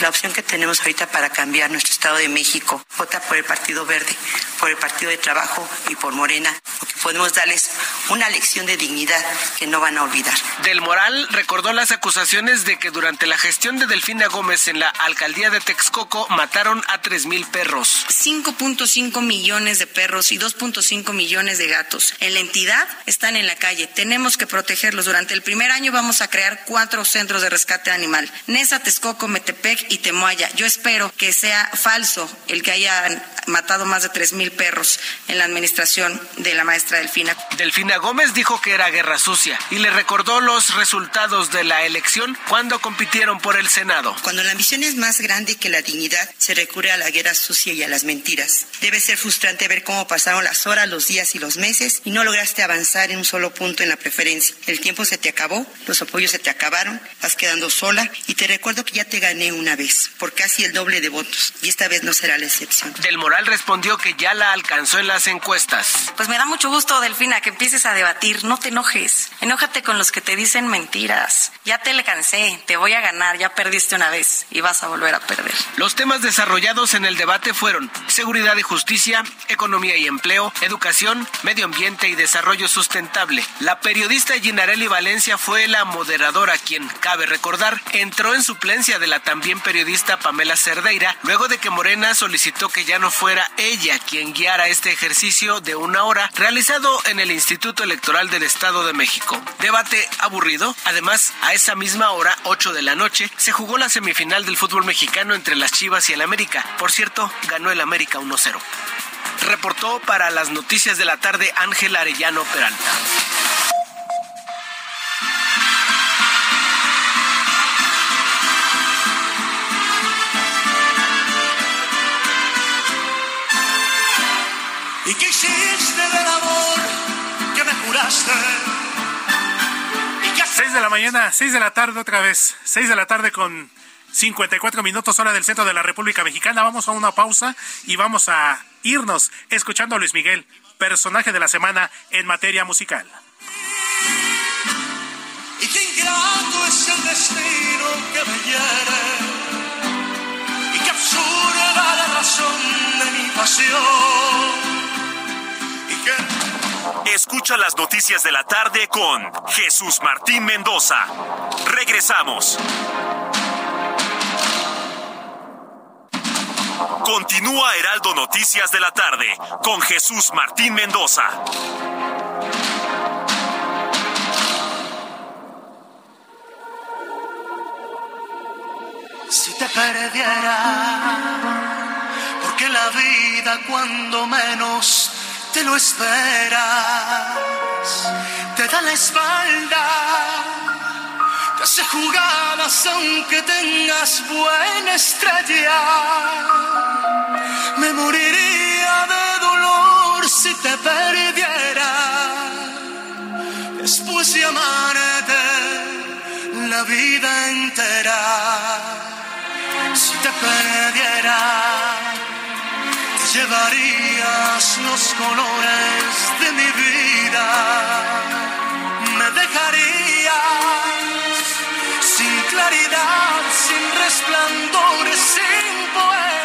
La opción que tenemos ahorita para cambiar nuestro Estado de México, vota por el Partido Verde, por el Partido de Trabajo y por Morena, porque podemos darles una lección de dignidad que no van a olvidar. Del Moral recordó las acusaciones de que durante la gestión de Delfina Gómez en la alcaldía de Texcoco mataron a 3.000 perros. 5.5 millones de perros y 2.5 millones de gatos en la entidad están en la calle. Tenemos que protegerlos. Durante el primer año vamos a crear cuatro centros de rescate animal. Nesa, Texcoco, Metepec y Temoaya. Yo espero que sea falso el que hayan matado más de tres mil perros en la administración de la maestra Delfina. Delfina Delfina Gómez dijo que era guerra sucia y le recordó los resultados de la elección cuando compitieron por el Senado. Cuando la ambición es más grande que la dignidad, se recurre a la guerra sucia y a las mentiras. Debe ser frustrante ver cómo pasaron las horas, los días y los meses y no lograste avanzar en un solo punto en la preferencia. El tiempo se te acabó, los apoyos se te acabaron, vas quedando sola y te recuerdo que ya te gané una vez por casi el doble de votos y esta vez no será la excepción. Del Moral respondió que ya la alcanzó en las encuestas. Pues me da mucho gusto, Delfina, que empieces a debatir. No te enojes. Enójate con los que te dicen mentiras. Ya te le cansé, te voy a ganar, ya perdiste una vez y vas a volver a perder. Los temas desarrollados en el debate fueron seguridad y justicia, economía y empleo, educación, medio ambiente y desarrollo sustentable. La periodista Ginarelli Valencia fue la moderadora quien, cabe recordar, entró en suplencia de la también periodista Pamela Cerdeira luego de que Morena solicitó que ya no fuera ella quien guiara este ejercicio de una hora realizado en el Instituto Electoral del Estado de México. Debate aburrido. Además, a esa misma hora, 8 de la noche, se jugó la semifinal del fútbol mexicano entre las Chivas y el América. Por cierto, ganó el América 1-0. Reportó para las noticias de la tarde Ángel Arellano Peralta. ¿Y qué hiciste del amor que me juraste? 6 de la mañana, 6 de la tarde otra vez, 6 de la tarde con 54 minutos hora del centro de la República Mexicana. Vamos a una pausa y vamos a irnos escuchando a Luis Miguel, personaje de la semana en materia musical. Y qué ingrato es el destino Escucha las noticias de la tarde con Jesús Martín Mendoza. Regresamos. Continúa Heraldo Noticias de la tarde con Jesús Martín Mendoza. si te perdiera, porque la vida cuando menos te lo esperas, te da la espalda, te hace jugadas aunque tengas buena estrella. Me moriría de dolor si te perdiera, después de amarte la vida entera si te perdiera, llevarías los colores de mi vida, me dejarías sin claridad, sin resplandores, sin poemas.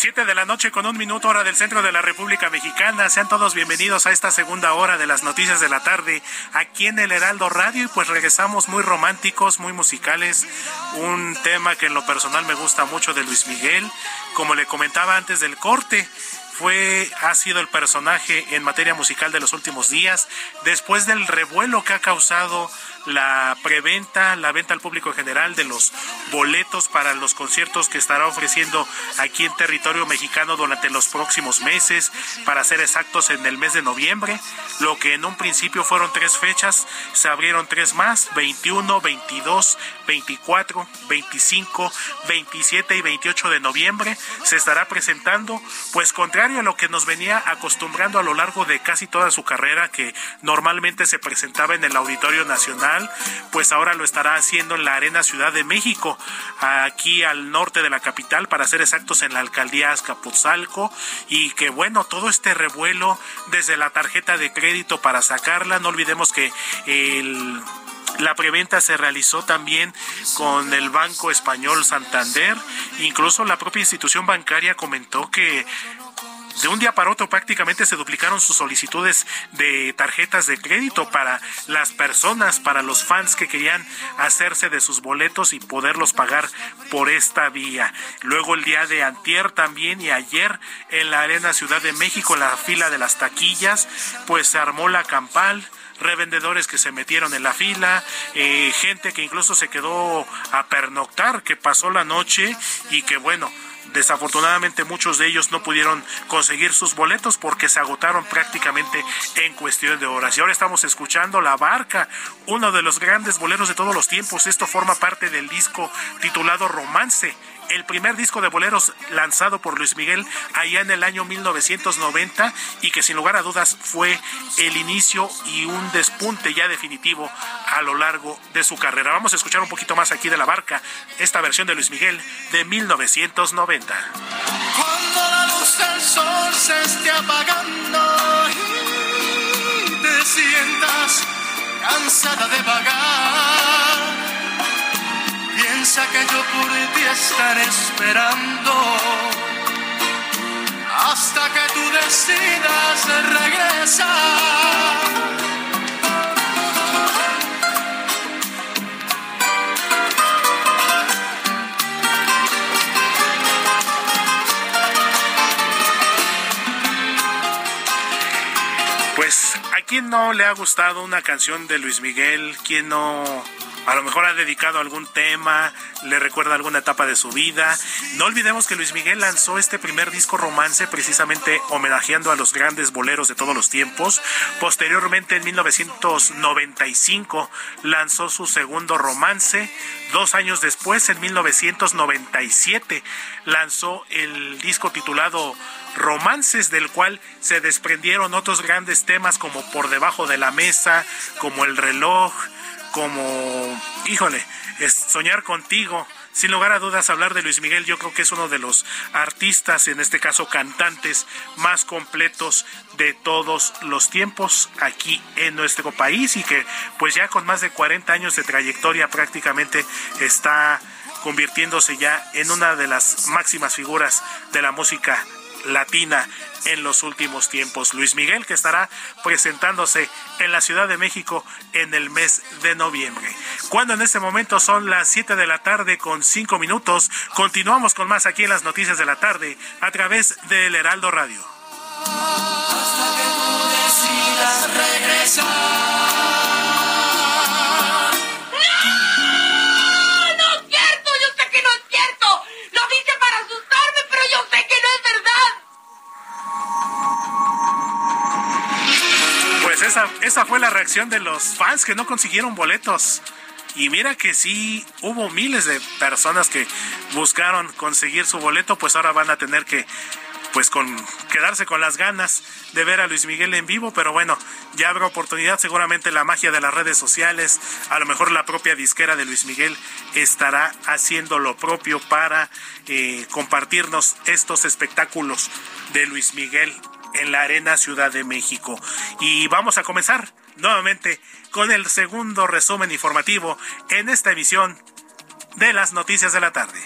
7 de la noche con un minuto hora del centro de la República Mexicana. Sean todos bienvenidos a esta segunda hora de las noticias de la tarde aquí en el Heraldo Radio y pues regresamos muy románticos, muy musicales. Un tema que en lo personal me gusta mucho de Luis Miguel. Como le comentaba antes del corte, fue ha sido el personaje en materia musical de los últimos días después del revuelo que ha causado la preventa, la venta al público en general de los boletos para los conciertos que estará ofreciendo aquí en territorio mexicano durante los próximos meses, para ser exactos en el mes de noviembre, lo que en un principio fueron tres fechas, se abrieron tres más, 21, 22, 24, 25, 27 y 28 de noviembre, se estará presentando, pues contrario a lo que nos venía acostumbrando a lo largo de casi toda su carrera, que normalmente se presentaba en el Auditorio Nacional, pues ahora lo estará haciendo en la Arena Ciudad de México, aquí al norte de la capital, para ser exactos en la alcaldía Azcapotzalco, y que bueno, todo este revuelo desde la tarjeta de crédito para sacarla, no olvidemos que la preventa se realizó también con el Banco Español Santander. Incluso la propia institución bancaria comentó que de un día para otro prácticamente se duplicaron sus solicitudes de tarjetas de crédito para las personas, para los fans que querían hacerse de sus boletos y poderlos pagar por esta vía. Luego el día de antier también y ayer en la Arena Ciudad de México, la fila de las taquillas, pues se armó la campal revendedores que se metieron en la fila, eh, gente que incluso se quedó a pernoctar, que pasó la noche y que bueno, Desafortunadamente muchos de ellos no pudieron conseguir sus boletos porque se agotaron prácticamente en cuestión de horas. Y ahora estamos escuchando La Barca, uno de los grandes boleros de todos los tiempos. Esto forma parte del disco titulado Romance el primer disco de boleros lanzado por Luis Miguel allá en el año 1990 y que sin lugar a dudas fue el inicio y un despunte ya definitivo a lo largo de su carrera. Vamos a escuchar un poquito más aquí de la barca esta versión de Luis Miguel de 1990. Cuando la luz del sol se esté apagando y te sientas cansada de vagar Que yo por ti estaré esperando hasta que tú decidas regresar. Pues, ¿a quién no le ha gustado una canción de Luis Miguel? ¿Quién no a lo mejor ha dedicado algún tema, le recuerda alguna etapa de su vida. No olvidemos que Luis Miguel lanzó este primer disco romance precisamente homenajeando a los grandes boleros de todos los tiempos. Posteriormente, en 1995, lanzó su segundo romance. Dos años después, en 1997, lanzó el disco titulado Romances, del cual se desprendieron otros grandes temas como Por debajo de la mesa, como El reloj, como, híjole, es soñar contigo. Sin lugar a dudas, hablar de Luis Miguel yo creo que es uno de los artistas, en este caso cantantes, más completos de todos los tiempos aquí en nuestro país y que pues ya con más de 40 años de trayectoria prácticamente está convirtiéndose ya en una de las máximas figuras de la música latina en los últimos tiempos. Luis Miguel, que estará presentándose en la Ciudad de México en el mes de noviembre. Cuando en este momento son las 7 de la tarde con 5 minutos, continuamos con más aquí en las noticias de la tarde a través del Heraldo Radio. Hasta que tú decidas regresar. Esa, fue la reacción de los fans que no consiguieron boletos. Y mira que sí, hubo miles de personas que buscaron conseguir su boleto, pues ahora van a tener que pues con quedarse con las ganas de ver a Luis Miguel en vivo, pero bueno, ya habrá oportunidad, seguramente la magia de las redes sociales, a lo mejor la propia disquera de Luis Miguel estará haciendo lo propio para eh, compartirnos estos espectáculos de Luis Miguel en la Arena Ciudad de México. Y vamos a comenzar nuevamente con el segundo resumen informativo en esta emisión de las noticias de la tarde.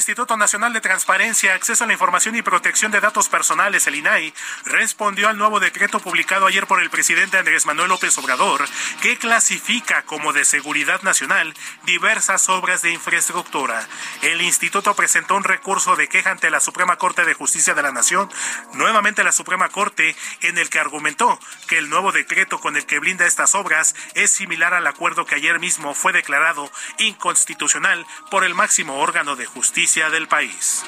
Instituto Nacional de Transparencia, Acceso a la Información y Protección de Datos Personales, el INAI, respondió al nuevo decreto publicado ayer por el presidente Andrés Manuel López Obrador, que clasifica como de seguridad nacional diversas obras de infraestructura. El instituto presentó un recurso de queja ante la Suprema Corte de Justicia de la Nación, nuevamente la Suprema Corte, en el que argumentó que el nuevo decreto con el que blinda estas obras es similar al acuerdo que ayer mismo fue declarado inconstitucional por el máximo órgano de Justicia del país.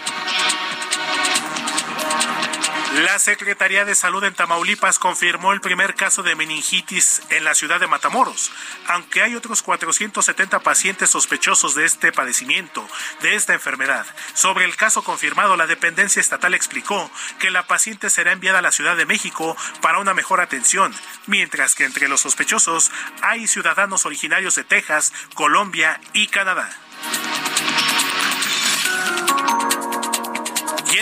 La Secretaría de Salud en Tamaulipas confirmó el primer caso de meningitis en la ciudad de Matamoros, aunque hay otros 470 pacientes sospechosos de este padecimiento, de esta enfermedad. Sobre el caso confirmado, la dependencia estatal explicó que la paciente será enviada a la Ciudad de México para una mejor atención, mientras que entre los sospechosos hay ciudadanos originarios de Texas, Colombia y Canadá.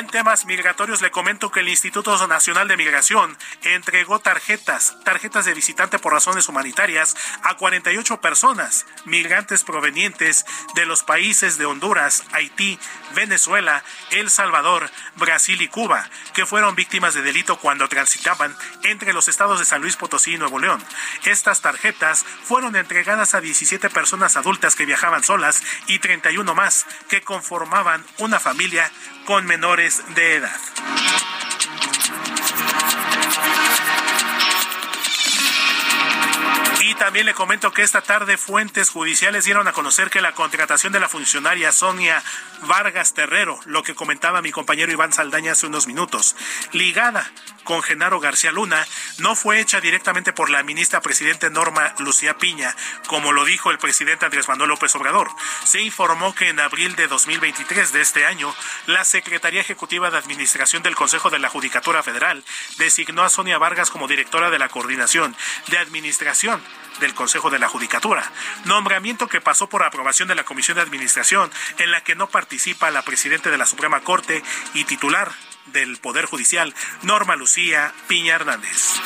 En temas migratorios le comento que el Instituto Nacional de Migración entregó tarjetas, tarjetas de visitante por razones humanitarias a 48 personas, migrantes provenientes de los países de Honduras, Haití, Venezuela, El Salvador, Brasil y Cuba, que fueron víctimas de delito cuando transitaban entre los estados de San Luis Potosí y Nuevo León. Estas tarjetas fueron entregadas a 17 personas adultas que viajaban solas y 31 más que conformaban una familia con menores de edad. Y también le comento que esta tarde fuentes judiciales dieron a conocer que la contratación de la funcionaria Sonia Vargas Terrero, lo que comentaba mi compañero Iván Saldaña hace unos minutos, ligada con Genaro García Luna, no fue hecha directamente por la ministra presidente Norma Lucía Piña, como lo dijo el presidente Andrés Manuel López Obrador. Se informó que en abril de 2023 de este año, la Secretaría Ejecutiva de Administración del Consejo de la Judicatura Federal designó a Sonia Vargas como directora de la Coordinación de Administración del Consejo de la Judicatura, nombramiento que pasó por aprobación de la Comisión de Administración, en la que no participa la presidenta de la Suprema Corte y titular del Poder Judicial, Norma Lucía Piña Hernández.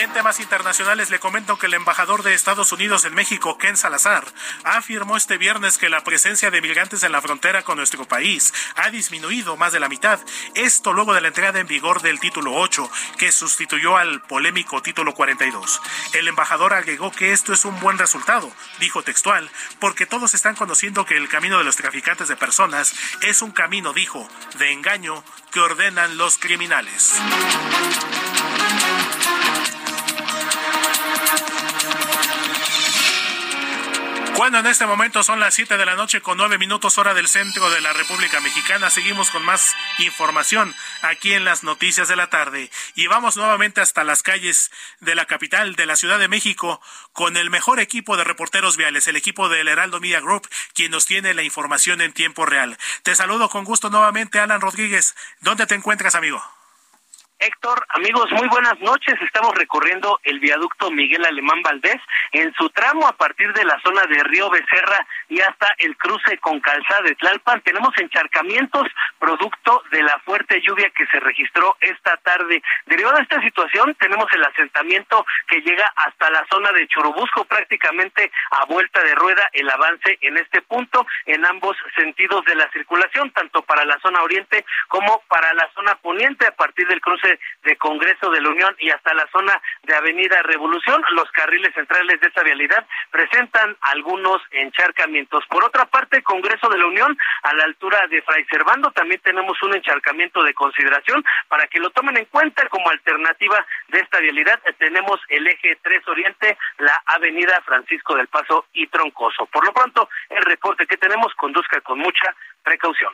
En temas internacionales le comento que el embajador de Estados Unidos en México, Ken Salazar, afirmó este viernes que la presencia de migrantes en la frontera con nuestro país ha disminuido más de la mitad. Esto luego de la entrada en vigor del título 8, que sustituyó al polémico título 42. El embajador agregó que esto es un buen resultado, dijo textual, porque todos están conociendo que el camino de los traficantes de personas es un camino, dijo, de engaño que ordenan los criminales. Bueno, en este momento son las 7 de la noche con 9 minutos hora del centro de la República Mexicana. Seguimos con más información aquí en las noticias de la tarde. Y vamos nuevamente hasta las calles de la capital de la Ciudad de México con el mejor equipo de reporteros viales, el equipo del Heraldo Media Group, quien nos tiene la información en tiempo real. Te saludo con gusto nuevamente, Alan Rodríguez. ¿Dónde te encuentras, amigo? Héctor, amigos, muy buenas noches. Estamos recorriendo el viaducto Miguel Alemán Valdés en su tramo a partir de la zona de Río Becerra y hasta el cruce con Calzada de Tlalpan. Tenemos encharcamientos producto de la fuerte lluvia que se registró esta tarde. Derivado de esta situación, tenemos el asentamiento que llega hasta la zona de Churubusco, prácticamente a vuelta de rueda el avance en este punto en ambos sentidos de la circulación, tanto para la zona oriente como para la zona poniente a partir del cruce de Congreso de la Unión y hasta la zona de Avenida Revolución. Los carriles centrales de esta vialidad presentan algunos encharcamientos. Por otra parte, Congreso de la Unión, a la altura de Fray Servando, también tenemos un encharcamiento de consideración para que lo tomen en cuenta como alternativa de esta vialidad. Tenemos el eje 3 Oriente, la Avenida Francisco del Paso y Troncoso. Por lo pronto, el reporte que tenemos conduzca con mucha precaución.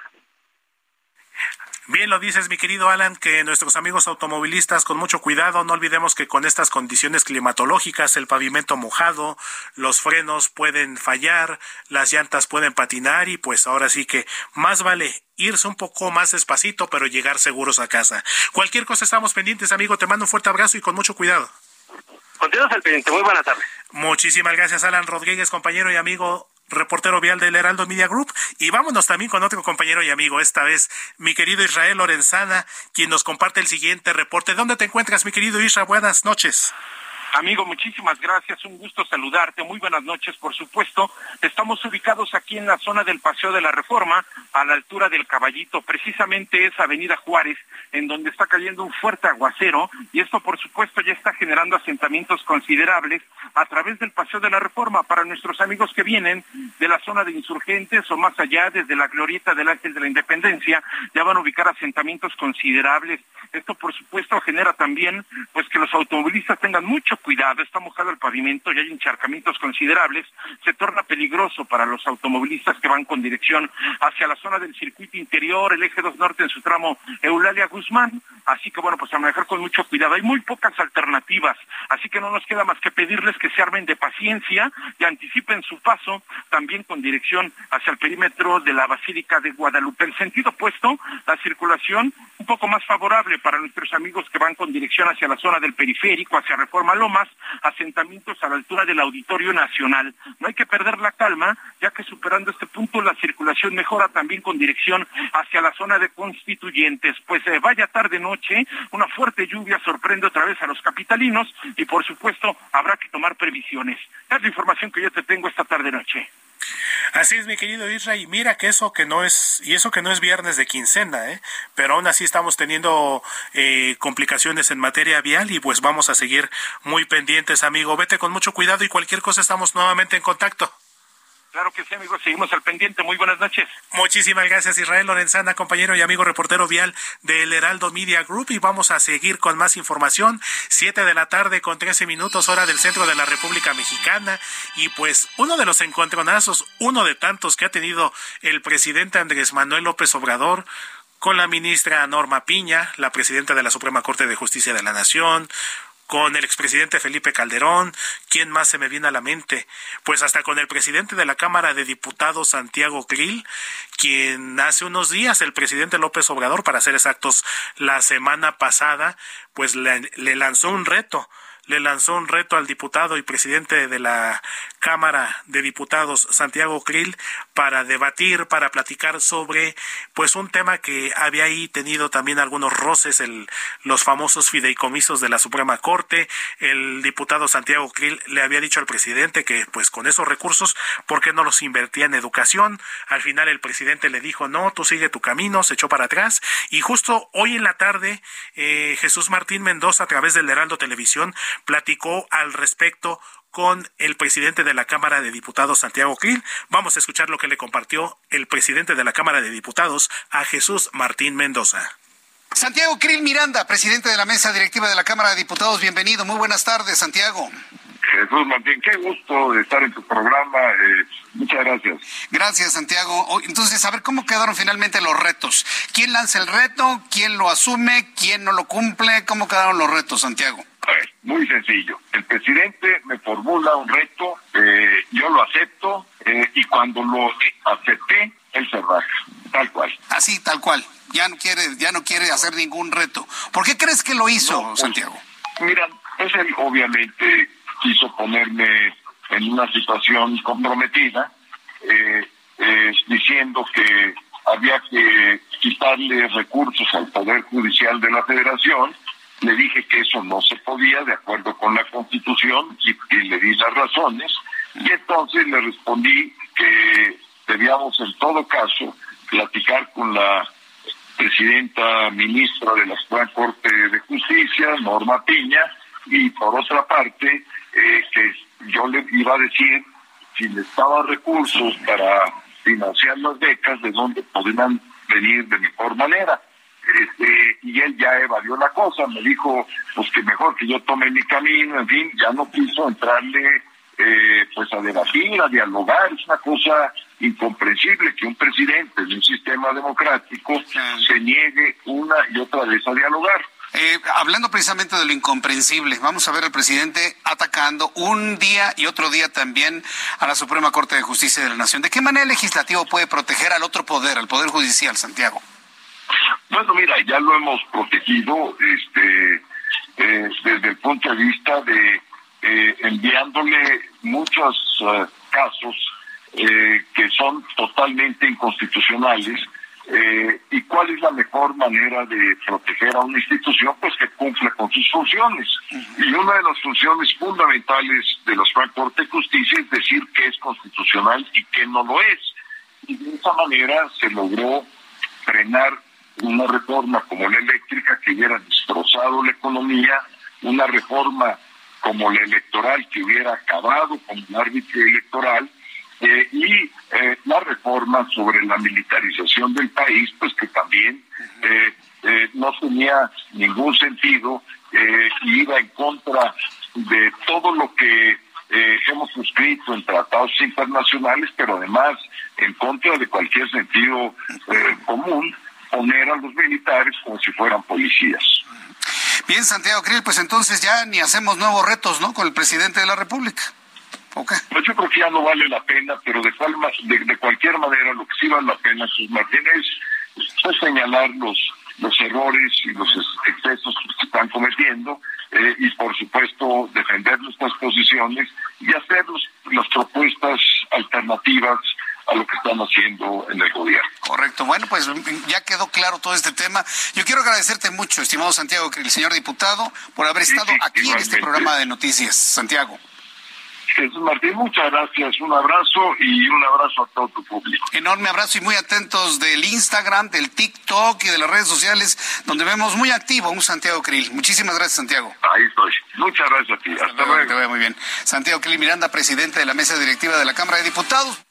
Bien lo dices, mi querido Alan, que nuestros amigos automovilistas con mucho cuidado, no olvidemos que con estas condiciones climatológicas, el pavimento mojado, los frenos pueden fallar, las llantas pueden patinar y pues ahora sí que más vale irse un poco más despacito, pero llegar seguros a casa. Cualquier cosa estamos pendientes, amigo, te mando un fuerte abrazo y con mucho cuidado. Continuamos al pendiente, muy buena tarde. Muchísimas gracias, Alan Rodríguez, compañero y amigo reportero vial del Heraldo Media Group. Y vámonos también con otro compañero y amigo, esta vez mi querido Israel Lorenzana, quien nos comparte el siguiente reporte. ¿Dónde te encuentras, mi querido Israel? Buenas noches. Amigo, muchísimas gracias. Un gusto saludarte. Muy buenas noches, por supuesto. Estamos ubicados aquí en la zona del Paseo de la Reforma, a la altura del Caballito. Precisamente es Avenida Juárez, en donde está cayendo un fuerte aguacero. Y esto, por supuesto, ya está generando asentamientos considerables a través del Paseo de la Reforma. Para nuestros amigos que vienen de la zona de insurgentes o más allá, desde la glorieta del Ángel de la Independencia, ya van a ubicar asentamientos considerables. Esto, por supuesto, genera también pues que los automovilistas tengan mucho cuidado, está mojado el pavimento y hay encharcamientos considerables, se torna peligroso para los automovilistas que van con dirección hacia la zona del circuito interior, el eje 2 norte en su tramo Eulalia Guzmán, así que bueno, pues a manejar con mucho cuidado. Hay muy pocas alternativas, así que no nos queda más que pedirles que se armen de paciencia y anticipen su paso también con dirección hacia el perímetro de la Basílica de Guadalupe. En sentido opuesto, la circulación un poco más favorable para nuestros amigos que van con dirección hacia la zona del periférico, hacia Reforma López más asentamientos a la altura del Auditorio Nacional. No hay que perder la calma, ya que superando este punto la circulación mejora también con dirección hacia la zona de constituyentes. Pues eh, vaya tarde-noche, una fuerte lluvia sorprende otra vez a los capitalinos y por supuesto habrá que tomar previsiones. Es la información que yo te tengo esta tarde-noche. Así es, mi querido Israel. Mira que eso que no es, y eso que no es viernes de quincena, ¿eh? pero aún así estamos teniendo eh, complicaciones en materia vial y pues vamos a seguir muy pendientes, amigo. Vete con mucho cuidado y cualquier cosa estamos nuevamente en contacto. Claro que sí, amigos, seguimos al pendiente. Muy buenas noches. Muchísimas gracias, Israel Lorenzana, compañero y amigo reportero vial del Heraldo Media Group. Y vamos a seguir con más información. Siete de la tarde con trece minutos, hora del centro de la República Mexicana. Y pues uno de los encontronazos, uno de tantos que ha tenido el presidente Andrés Manuel López Obrador con la ministra Norma Piña, la presidenta de la Suprema Corte de Justicia de la Nación, con el expresidente Felipe Calderón, ¿quién más se me viene a la mente? Pues hasta con el presidente de la Cámara de Diputados, Santiago Krill, quien hace unos días el presidente López Obrador, para ser exactos, la semana pasada, pues le, le lanzó un reto le lanzó un reto al diputado y presidente de la Cámara de Diputados, Santiago Krill, para debatir, para platicar sobre pues un tema que había ahí tenido también algunos roces, el, los famosos fideicomisos de la Suprema Corte. El diputado Santiago Krill le había dicho al presidente que pues con esos recursos, ¿por qué no los invertía en educación? Al final el presidente le dijo, no, tú sigue tu camino, se echó para atrás. Y justo hoy en la tarde, eh, Jesús Martín Mendoza, a través del Heraldo Televisión, platicó al respecto con el presidente de la Cámara de Diputados, Santiago Krill. Vamos a escuchar lo que le compartió el presidente de la Cámara de Diputados a Jesús Martín Mendoza. Santiago Krill Miranda, presidente de la mesa directiva de la Cámara de Diputados, bienvenido. Muy buenas tardes, Santiago. Jesús Martín, qué gusto de estar en tu programa. Eh, muchas gracias. Gracias, Santiago. Entonces, a ver cómo quedaron finalmente los retos. ¿Quién lanza el reto? ¿Quién lo asume? ¿Quién no lo cumple? ¿Cómo quedaron los retos, Santiago? Muy sencillo. El presidente me formula un reto, eh, yo lo acepto eh, y cuando lo acepté, él se raja, tal cual. Así, tal cual. Ya no quiere, ya no quiere hacer ningún reto. ¿Por qué crees que lo hizo, pues, Santiago? Mira, pues él obviamente quiso ponerme en una situación comprometida, eh, diciendo que había que quitarle recursos al Poder Judicial de la Federación le dije que eso no se podía de acuerdo con la Constitución y, le di las razones y entonces le respondí que debíamos en todo caso platicar con la presidenta ministra de la Suprema Corte de Justicia, Norma Piña, y por otra parte, eh, que yo le iba a decir si necesitaba recursos para financiar las becas, de dónde podrían venir de mejor manera este, y él ya evadió la cosa, me dijo pues que mejor que yo tome mi camino, en fin, ya no quiso entrarle eh, pues a debatir, a dialogar, es una cosa incomprensible que un presidente de un sistema democrático se niegue una y otra vez a dialogar. Eh, hablando precisamente de lo incomprensible, vamos a ver al presidente atacando un día y otro día también a la Suprema Corte de Justicia de la Nación. ¿De qué manera el legislativo puede proteger al otro poder, al Poder Judicial, Santiago? Bueno, mira, ya lo hemos protegido este, eh, desde el punto de vista de eh, enviándole muchos eh, casos que son totalmente inconstitucionales. ¿Y cuál es la mejor manera de proteger a una institución? Pues que cumple con sus funciones. Y una de las funciones fundamentales de la Suprema Corte de Justicia es decir que es constitucional y que no lo es. Y de esa manera se logró frenar una reforma como la eléctrica que hubiera destrozado la economía, una reforma como la electoral que hubiera acabado con el árbitro electoral eh, y eh, la reforma sobre la militarización del país, pues que también eh, no tenía ningún sentido y iba en contra de todo lo que hemos suscrito en tratados internacionales, pero además en contra de cualquier sentido común poner a los militares como si fueran policías. Bien, Santiago Krill, pues entonces ya ni hacemos nuevos retos, ¿no? Con el presidente de la República. Okay. Pues yo creo que ya no vale la pena, pero de, cual, de, cualquier manera lo que sí vale la pena, Sus Martínez, es señalar los, los errores y los excesos que se están cometiendo eh, y por supuesto defender recomendaciones y hacer las propuestas alternativas a lo que están haciendo en el gobierno. Correcto. Bueno, pues ya quedó claro todo este tema. Yo quiero agradecerte mucho, estimado Santiago, el señor diputado, por haber estado aquí en este programa de noticias. Santiago. Jesús Martín, muchas gracias, un abrazo y un abrazo a todo tu público. Enorme abrazo y muy atentos del Instagram, del TikTok y de las redes sociales, donde vemos muy activo un Santiago Krill. Muchísimas gracias, Santiago. Ahí estoy. Muchas gracias a ti. Hasta, luego. Te veo muy bien. Santiago Krill Miranda, presidente de la mesa directiva de la Cámara de Diputados.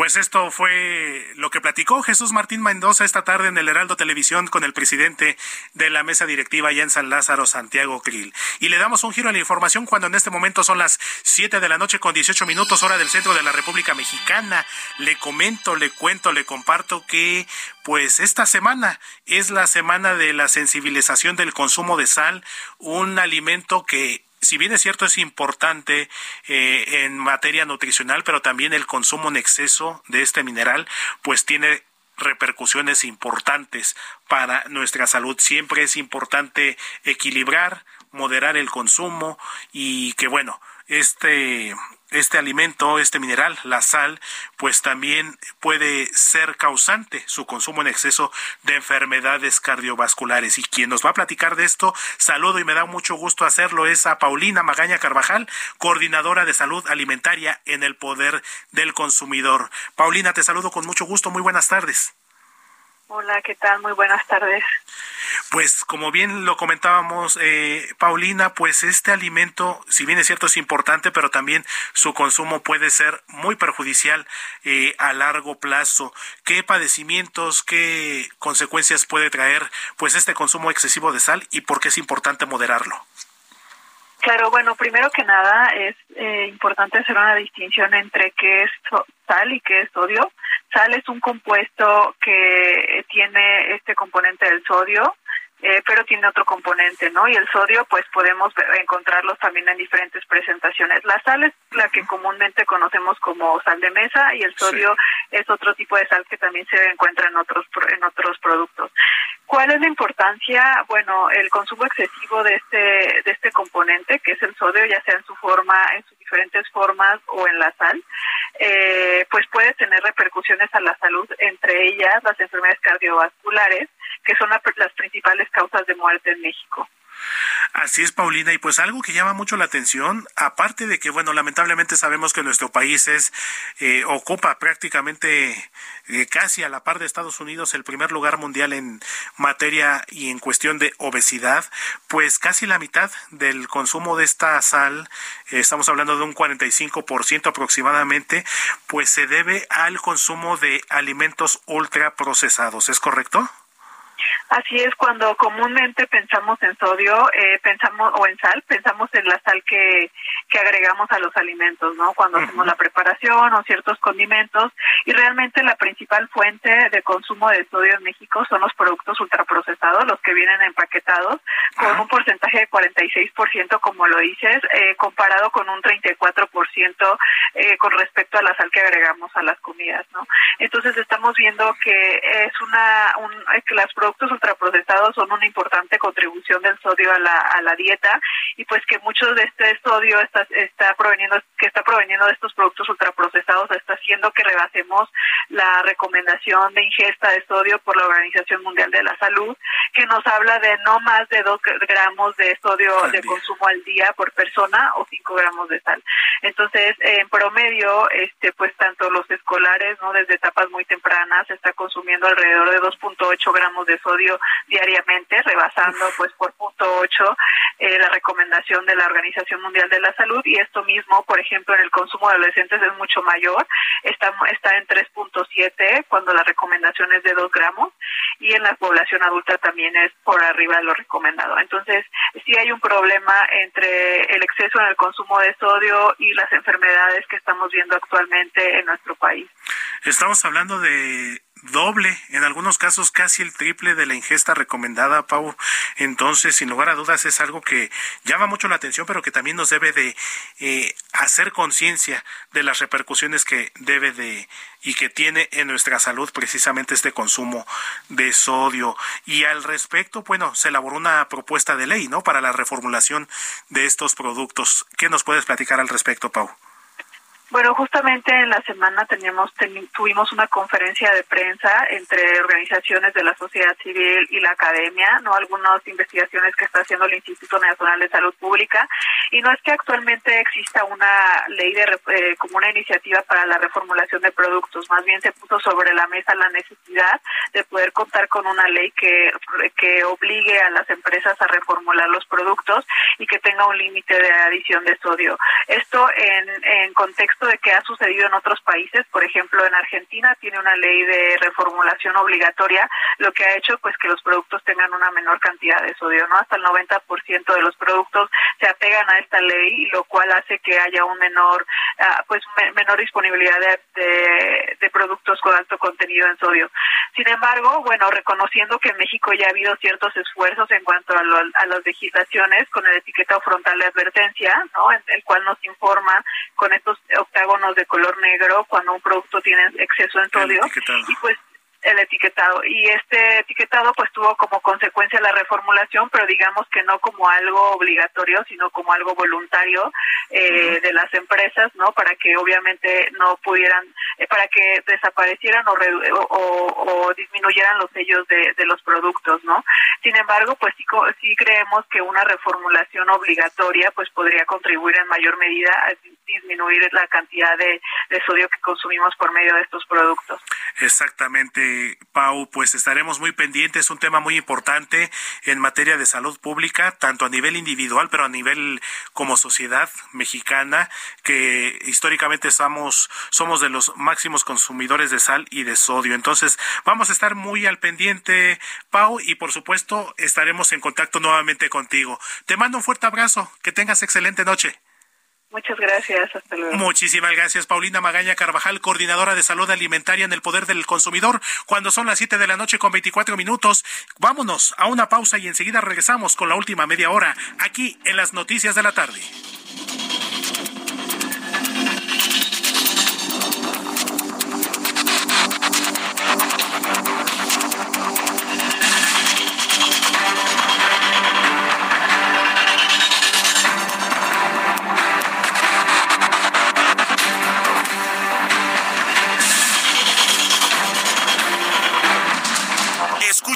Pues esto fue lo que platicó Jesús Martín Mendoza esta tarde en el Heraldo Televisión con el presidente de la mesa directiva allá en San Lázaro, Santiago Krill. Y le damos un giro a la información cuando en este momento son las 7 de la noche con 18 minutos hora del centro de la República Mexicana. Le comento, le cuento, le comparto que pues esta semana es la semana de la sensibilización del consumo de sal, un alimento que si bien es cierto, es importante eh, en materia nutricional, pero también el consumo en exceso de este mineral, pues tiene repercusiones importantes para nuestra salud. Siempre es importante equilibrar, moderar el consumo y que bueno, este este alimento, este mineral, la sal, pues también puede ser causante su consumo en exceso de enfermedades cardiovasculares. Y quien nos va a platicar de esto, saludo y me da mucho gusto hacerlo, es a Paulina Magaña Carvajal, coordinadora de salud alimentaria en el poder del consumidor. Paulina, te saludo con mucho gusto, muy buenas tardes. Hola, ¿qué tal? Muy buenas tardes. Pues como bien lo comentábamos, eh, Paulina, pues este alimento, si bien es cierto, es importante, pero también su consumo puede ser muy perjudicial eh, a largo plazo. ¿Qué padecimientos, qué consecuencias puede traer pues este consumo excesivo de sal y por qué es importante moderarlo? Claro, bueno, primero que nada es eh, importante hacer una distinción entre qué es sal y qué es sodio. Sal es un compuesto que tiene este componente del sodio, eh, pero tiene otro componente, ¿no? Y el sodio, pues podemos encontrarlos también en diferentes presentaciones. La sal es la que comúnmente conocemos como sal de mesa y el sodio es otro tipo de sal que también se encuentra en otros en otros productos. ¿Cuál es la importancia? Bueno, el consumo excesivo de este de este componente, que es el sodio, ya sea en su forma, en sus diferentes formas o en la sal, eh, pues puede tener repercusiones a la salud, entre ellas las enfermedades cardiovasculares, que son las principales causas de muerte en México. Así es, Paulina, y pues algo que llama mucho la atención, aparte de que, bueno, lamentablemente sabemos que nuestro país es, eh, ocupa prácticamente eh, casi a la par de Estados Unidos el primer lugar mundial en materia y en cuestión de obesidad, pues casi la mitad del consumo de esta sal, eh, estamos hablando de un 45% aproximadamente, pues se debe al consumo de alimentos ultraprocesados, ¿es correcto? Así es, cuando comúnmente pensamos en sodio, eh, pensamos o en sal, pensamos en la sal que, que agregamos a los alimentos, ¿no? Cuando hacemos la preparación o ciertos condimentos. Y realmente la principal fuente de consumo de sodio en México son los productos ultraprocesados, los que vienen empaquetados, con un porcentaje de 46%, como lo dices, eh, comparado con un 34% eh, con respecto a la sal que agregamos a las comidas, ¿no? Entonces estamos viendo que es una, un, que las productos ultraprocesados son una importante contribución del sodio a la, a la dieta y pues que mucho de este sodio está, está proveniendo que está proveniendo de estos productos ultraprocesados está haciendo que rebasemos la recomendación de ingesta de sodio por la Organización Mundial de la Salud que nos habla de no más de 2 gramos de sodio de consumo al día por persona o 5 gramos de sal. Entonces, en promedio, este pues tanto los escolares, no desde etapas muy tempranas está consumiendo alrededor de 2.8 gramos de sodio diariamente, rebasando pues por punto 8 eh, la recomendación de la Organización Mundial de la Salud y esto mismo, por ejemplo, en el consumo de adolescentes es mucho mayor, está, está en 3.7 cuando la recomendación es de 2 gramos y en la población adulta también es por arriba de lo recomendado. Entonces, sí hay un problema entre el exceso en el consumo de sodio y las enfermedades que estamos viendo actualmente en nuestro país. Estamos hablando de doble, en algunos casos casi el triple de la ingesta recomendada, Pau. Entonces, sin lugar a dudas, es algo que llama mucho la atención, pero que también nos debe de eh, hacer conciencia de las repercusiones que debe de y que tiene en nuestra salud precisamente este consumo de sodio. Y al respecto, bueno, se elaboró una propuesta de ley, ¿no? Para la reformulación de estos productos. ¿Qué nos puedes platicar al respecto, Pau? Bueno, justamente en la semana teníamos, tuvimos una conferencia de prensa entre organizaciones de la sociedad civil y la academia, no algunas investigaciones que está haciendo el Instituto Nacional de Salud Pública, y no es que actualmente exista una ley de eh, como una iniciativa para la reformulación de productos, más bien se puso sobre la mesa la necesidad de poder contar con una ley que que obligue a las empresas a reformular los productos y que tenga un límite de adición de sodio. Esto en, en contexto de que ha sucedido en otros países, por ejemplo en Argentina tiene una ley de reformulación obligatoria, lo que ha hecho pues que los productos tengan una menor cantidad de sodio, ¿no? Hasta el 90% de los productos se apegan a esta ley, lo cual hace que haya un menor uh, pues menor disponibilidad de, de, productos con alto contenido en sodio. Sin embargo, bueno, reconociendo que en México ya ha habido ciertos esfuerzos en cuanto a, lo, a las legislaciones con el etiquetado frontal de advertencia, ¿no? En el cual nos informa con estos octágonos de color negro cuando un producto tiene exceso en sodio. y pues el etiquetado. Y este etiquetado pues tuvo como consecuencia la reformulación pero digamos que no como algo obligatorio sino como algo voluntario eh, de las empresas no para que obviamente no pudieran eh, para que desaparecieran o, o, o, disminuyeran los sellos de, de, los productos no sin embargo pues sí, sí creemos que una reformulación obligatoria pues podría contribuir en mayor medida a disminuir la cantidad de, de sodio que consumimos por medio de estos productos. Exactamente Pau, pues estaremos muy pendientes, un tema muy importante en materia de salud pública, tanto a nivel individual, pero a nivel como sociedad mexicana, que históricamente somos, somos de los máximos consumidores de sal y de sodio. Entonces, vamos a estar muy al pendiente, Pau, y por supuesto estaremos en contacto nuevamente contigo. Te mando un fuerte abrazo, que tengas excelente noche. Muchas gracias, hasta luego. Muchísimas gracias, Paulina Magaña Carvajal, coordinadora de salud alimentaria en el Poder del Consumidor. Cuando son las 7 de la noche con 24 minutos, vámonos a una pausa y enseguida regresamos con la última media hora aquí en las noticias de la tarde.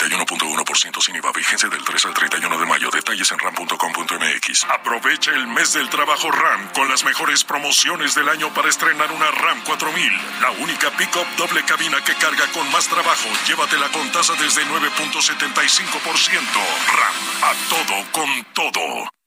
31.1% sin IVA. Vigencia del 3 al 31 de mayo. Detalles en ram.com.mx. Aprovecha el mes del trabajo RAM con las mejores promociones del año para estrenar una RAM 4000. La única pick-up doble cabina que carga con más trabajo. Llévatela con tasa desde 9.75%. RAM. A todo con todo.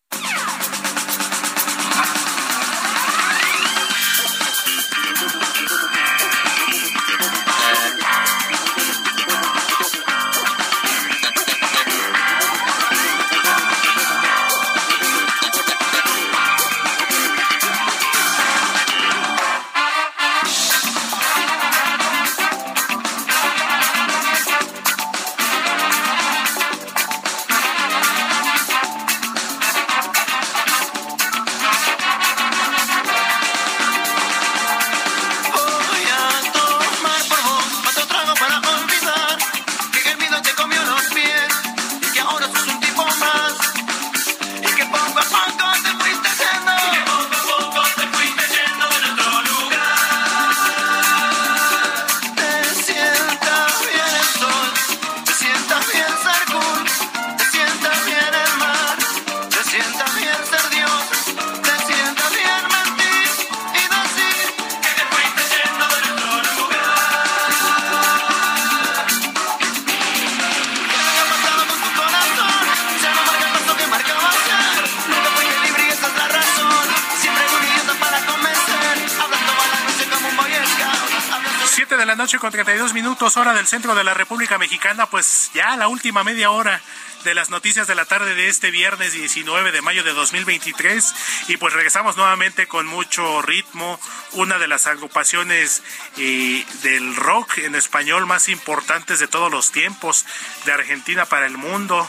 Con 32 minutos, hora del centro de la República Mexicana, pues ya la última media hora de las noticias de la tarde de este viernes 19 de mayo de 2023 y pues regresamos nuevamente con mucho ritmo, una de las agrupaciones eh, del rock en español más importantes de todos los tiempos de Argentina para el mundo,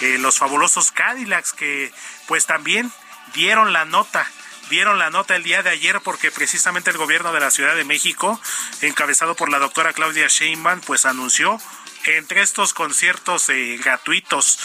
eh, los fabulosos Cadillacs que pues también dieron la nota dieron la nota el día de ayer porque precisamente el gobierno de la Ciudad de México, encabezado por la doctora Claudia Sheinbaum, pues anunció entre estos conciertos eh, gratuitos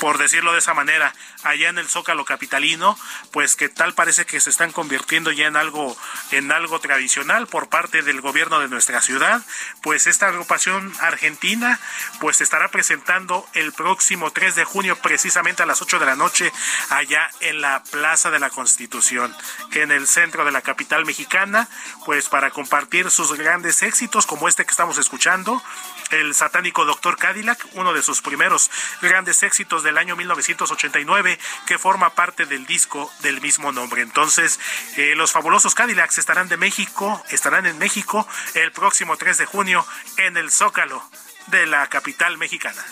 por decirlo de esa manera, allá en el Zócalo capitalino, pues que tal parece que se están convirtiendo ya en algo en algo tradicional por parte del gobierno de nuestra ciudad, pues esta agrupación argentina pues estará presentando el próximo 3 de junio precisamente a las 8 de la noche allá en la Plaza de la Constitución, en el centro de la capital mexicana, pues para compartir sus grandes éxitos como este que estamos escuchando el satánico Doctor Cadillac, uno de sus primeros grandes éxitos del año 1989, que forma parte del disco del mismo nombre. Entonces, eh, los fabulosos Cadillacs estarán de México, estarán en México el próximo 3 de junio en el Zócalo de la capital mexicana.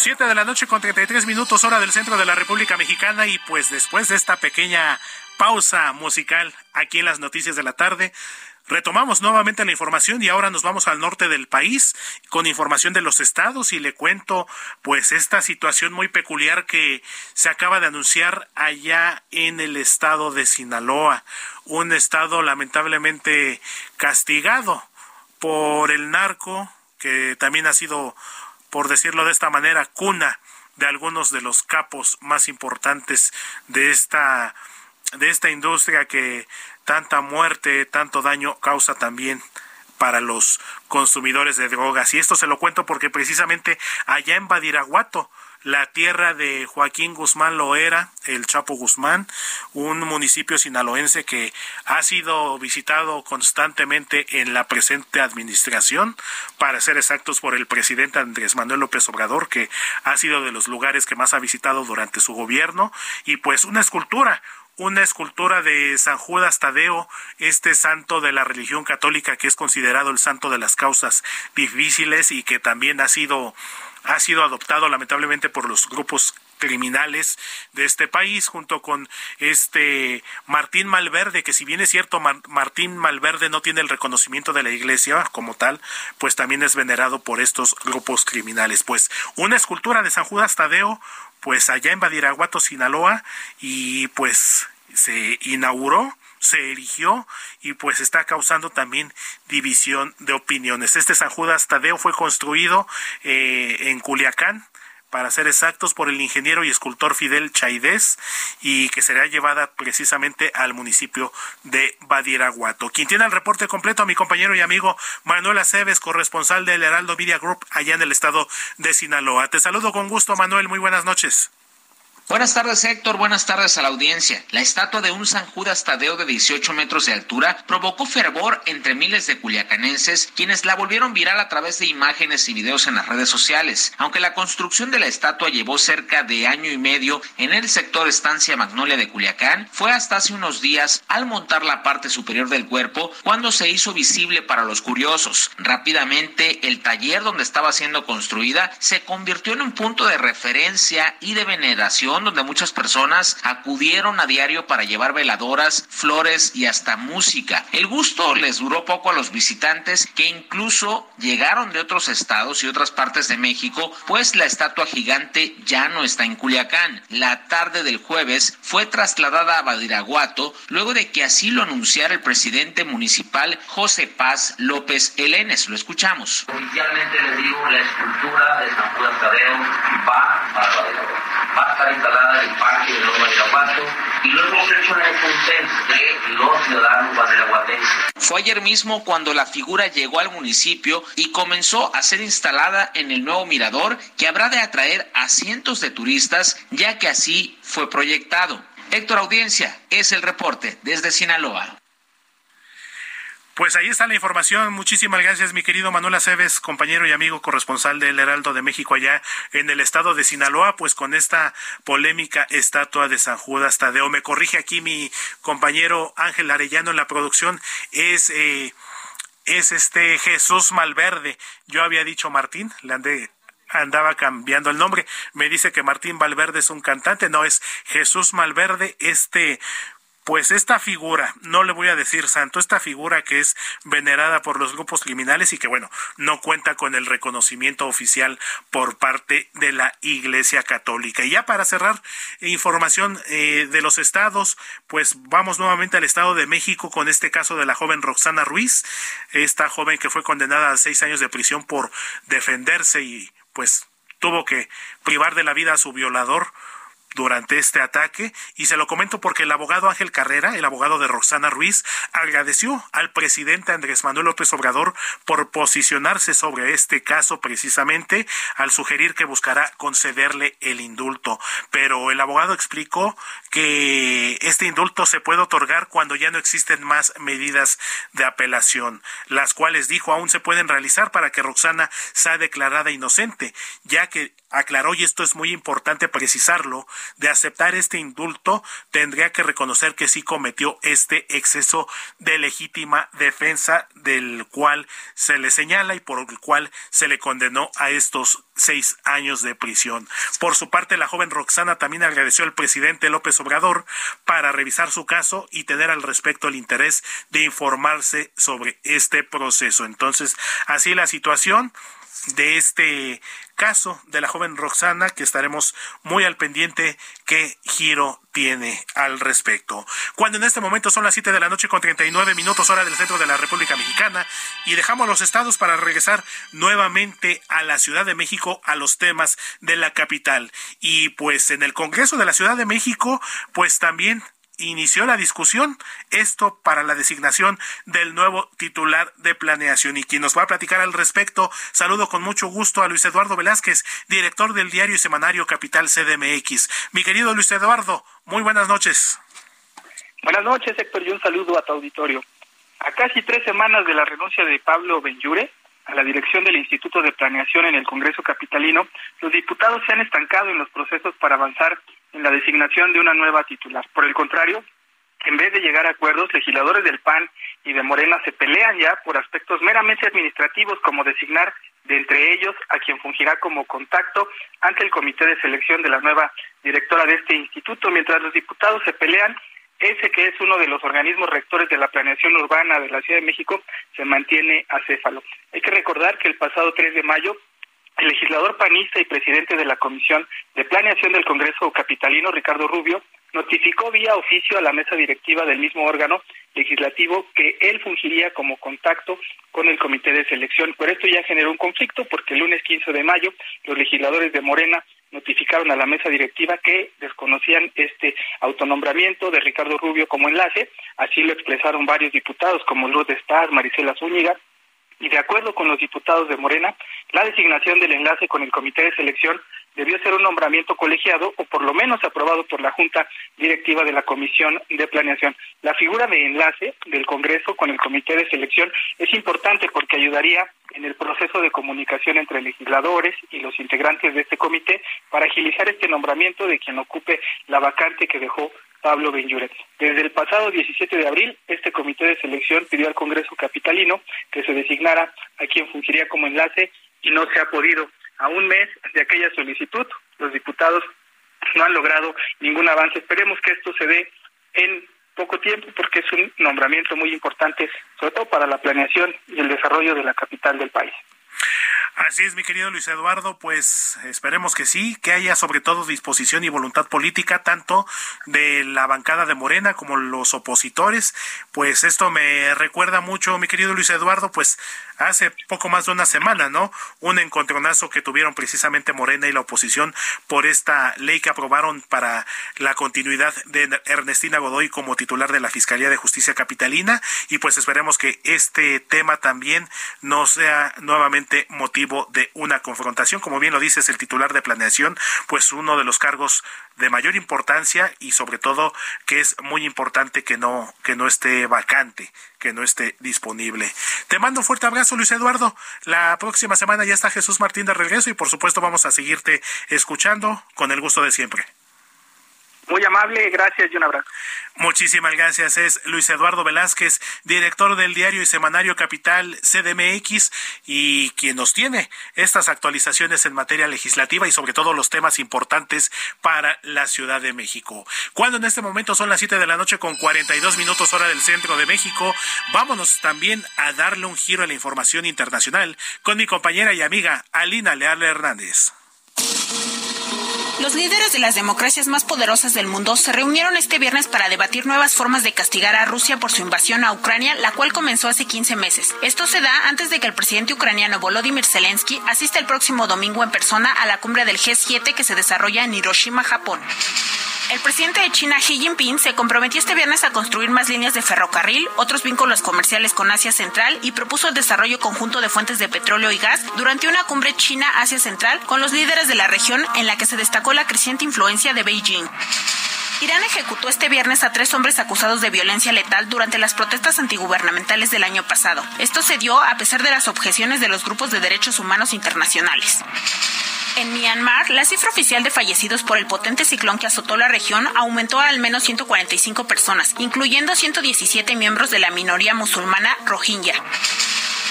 De la noche con 33 minutos hora del centro de la República Mexicana. Y pues después de esta pequeña pausa musical aquí en las noticias de la tarde, Retomamos nuevamente la información y ahora nos vamos al norte del país con información de los estados. Y le cuento pues esta situación muy peculiar que se acaba de anunciar allá en el estado de Sinaloa, un estado lamentablemente castigado por el narco que también ha sido por decirlo de esta manera, cuna de algunos de los capos más importantes de esta de esta industria que tanta muerte, tanto daño causa también para los consumidores de drogas. Y esto se lo cuento porque precisamente allá en Badiraguato, la tierra de Joaquín Guzmán Loera, el Chapo Guzmán, un municipio sinaloense que ha sido visitado constantemente en la presente administración, para ser exactos por el presidente Andrés Manuel López Obrador, que ha sido de los lugares que más ha visitado durante su gobierno, y pues una escultura, una escultura de San Judas Tadeo, este santo de la religión católica que es considerado el santo de las causas difíciles y que también ha sido ha sido adoptado lamentablemente por los grupos criminales de este país, junto con este Martín Malverde, que si bien es cierto, Martín Malverde no tiene el reconocimiento de la iglesia como tal, pues también es venerado por estos grupos criminales. Pues una escultura de San Judas Tadeo, pues allá en Badiraguato, Sinaloa, y pues se inauguró se erigió y pues está causando también división de opiniones. Este San Judas Tadeo fue construido eh, en Culiacán, para ser exactos, por el ingeniero y escultor Fidel Chaidez y que será llevada precisamente al municipio de Badiraguato. Quien tiene el reporte completo a mi compañero y amigo Manuel Aceves, corresponsal del Heraldo Media Group allá en el estado de Sinaloa. Te saludo con gusto, Manuel. Muy buenas noches. Buenas tardes, Héctor. Buenas tardes a la audiencia. La estatua de un San Judas Tadeo de 18 metros de altura provocó fervor entre miles de culiacanenses, quienes la volvieron viral a través de imágenes y videos en las redes sociales. Aunque la construcción de la estatua llevó cerca de año y medio en el sector Estancia Magnolia de Culiacán, fue hasta hace unos días al montar la parte superior del cuerpo cuando se hizo visible para los curiosos. Rápidamente, el taller donde estaba siendo construida se convirtió en un punto de referencia y de veneración donde muchas personas acudieron a diario para llevar veladoras, flores y hasta música. El gusto les duró poco a los visitantes que incluso llegaron de otros estados y otras partes de México, pues la estatua gigante ya no está en Culiacán. La tarde del jueves fue trasladada a Badiraguato luego de que así lo anunciara el presidente municipal José Paz López Elenes. Lo escuchamos. Oficialmente les digo, la escultura de San va. Va a estar Fue ayer mismo cuando la figura llegó al municipio y comenzó a ser instalada en el nuevo mirador que habrá de atraer a cientos de turistas ya que así fue proyectado. Héctor Audiencia es el reporte desde Sinaloa. Pues ahí está la información. Muchísimas gracias, mi querido Manuel Aceves, compañero y amigo corresponsal del Heraldo de México allá en el estado de Sinaloa, pues con esta polémica estatua de San Judas Tadeo. Me corrige aquí mi compañero Ángel Arellano en la producción. Es, eh, es este Jesús Malverde. Yo había dicho Martín, le andé andaba cambiando el nombre. Me dice que Martín Valverde es un cantante, no es Jesús Malverde, este pues esta figura, no le voy a decir santo, esta figura que es venerada por los grupos criminales y que bueno, no cuenta con el reconocimiento oficial por parte de la Iglesia Católica. Y ya para cerrar información eh, de los estados, pues vamos nuevamente al Estado de México con este caso de la joven Roxana Ruiz, esta joven que fue condenada a seis años de prisión por defenderse y pues tuvo que privar de la vida a su violador durante este ataque y se lo comento porque el abogado Ángel Carrera, el abogado de Roxana Ruiz, agradeció al presidente Andrés Manuel López Obrador por posicionarse sobre este caso precisamente al sugerir que buscará concederle el indulto. Pero el abogado explicó que este indulto se puede otorgar cuando ya no existen más medidas de apelación, las cuales dijo aún se pueden realizar para que Roxana sea declarada inocente, ya que aclaró, y esto es muy importante precisarlo, de aceptar este indulto, tendría que reconocer que sí cometió este exceso de legítima defensa del cual se le señala y por el cual se le condenó a estos seis años de prisión. Por su parte, la joven Roxana también agradeció al presidente López Obrador para revisar su caso y tener al respecto el interés de informarse sobre este proceso. Entonces, así la situación de este caso de la joven Roxana, que estaremos muy al pendiente qué giro tiene al respecto. Cuando en este momento son las 7 de la noche con 39 minutos hora del centro de la República Mexicana y dejamos los estados para regresar nuevamente a la Ciudad de México a los temas de la capital. Y pues en el Congreso de la Ciudad de México, pues también inició la discusión, esto para la designación del nuevo titular de planeación. Y quien nos va a platicar al respecto, saludo con mucho gusto a Luis Eduardo Velázquez, director del diario y semanario Capital CDMX. Mi querido Luis Eduardo, muy buenas noches. Buenas noches, Héctor, y un saludo a tu auditorio. A casi tres semanas de la renuncia de Pablo Benjure a la dirección del Instituto de Planeación en el Congreso Capitalino, los diputados se han estancado en los procesos para avanzar en la designación de una nueva titular. Por el contrario, en vez de llegar a acuerdos, legisladores del PAN y de Morena se pelean ya por aspectos meramente administrativos como designar de entre ellos a quien fungirá como contacto ante el comité de selección de la nueva directora de este instituto, mientras los diputados se pelean ese que es uno de los organismos rectores de la planeación urbana de la Ciudad de México se mantiene acéfalo. Hay que recordar que el pasado 3 de mayo el legislador panista y presidente de la Comisión de Planeación del Congreso Capitalino, Ricardo Rubio, notificó vía oficio a la mesa directiva del mismo órgano legislativo que él fungiría como contacto con el comité de selección. Por esto ya generó un conflicto porque el lunes 15 de mayo los legisladores de Morena notificaron a la mesa directiva que desconocían este autonombramiento de Ricardo Rubio como enlace. Así lo expresaron varios diputados como Lourdes Paz, Marisela Zúñiga, y de acuerdo con los diputados de Morena, la designación del enlace con el comité de selección debió ser un nombramiento colegiado o por lo menos aprobado por la Junta Directiva de la Comisión de Planeación. La figura de enlace del Congreso con el comité de selección es importante porque ayudaría en el proceso de comunicación entre legisladores y los integrantes de este comité para agilizar este nombramiento de quien ocupe la vacante que dejó Pablo Benjuret. Desde el pasado 17 de abril, este comité de selección pidió al Congreso Capitalino que se designara a quien fungiría como enlace y no se ha podido. A un mes de aquella solicitud, los diputados no han logrado ningún avance. Esperemos que esto se dé en poco tiempo porque es un nombramiento muy importante, sobre todo para la planeación y el desarrollo de la capital del país. Así es, mi querido Luis Eduardo, pues esperemos que sí, que haya sobre todo disposición y voluntad política tanto de la bancada de Morena como los opositores. Pues esto me recuerda mucho, mi querido Luis Eduardo, pues hace poco más de una semana, ¿no? Un encontronazo que tuvieron precisamente Morena y la oposición por esta ley que aprobaron para la continuidad de Ernestina Godoy como titular de la Fiscalía de Justicia Capitalina y pues esperemos que este tema también no sea nuevamente motivo de una confrontación. Como bien lo dices, el titular de planeación, pues uno de los cargos de mayor importancia y sobre todo que es muy importante que no que no esté vacante, que no esté disponible. Te mando un fuerte abrazo, Luis Eduardo. La próxima semana ya está Jesús Martín de regreso y por supuesto vamos a seguirte escuchando con el gusto de siempre. Muy amable, gracias y un abrazo. Muchísimas gracias. Es Luis Eduardo Velázquez, director del diario y semanario Capital CDMX y quien nos tiene estas actualizaciones en materia legislativa y sobre todo los temas importantes para la Ciudad de México. Cuando en este momento son las 7 de la noche con 42 minutos hora del centro de México, vámonos también a darle un giro a la información internacional con mi compañera y amiga Alina Leal Hernández. Los líderes de las democracias más poderosas del mundo se reunieron este viernes para debatir nuevas formas de castigar a Rusia por su invasión a Ucrania, la cual comenzó hace 15 meses. Esto se da antes de que el presidente ucraniano Volodymyr Zelensky asista el próximo domingo en persona a la cumbre del G7 que se desarrolla en Hiroshima, Japón. El presidente de China, Xi Jinping, se comprometió este viernes a construir más líneas de ferrocarril, otros vínculos comerciales con Asia Central y propuso el desarrollo conjunto de fuentes de petróleo y gas durante una cumbre China-Asia Central con los líderes de la región en la que se destacó la creciente influencia de Beijing. Irán ejecutó este viernes a tres hombres acusados de violencia letal durante las protestas antigubernamentales del año pasado. Esto se dio a pesar de las objeciones de los grupos de derechos humanos internacionales. En Myanmar, la cifra oficial de fallecidos por el potente ciclón que azotó la región aumentó a al menos 145 personas, incluyendo 117 miembros de la minoría musulmana rohingya.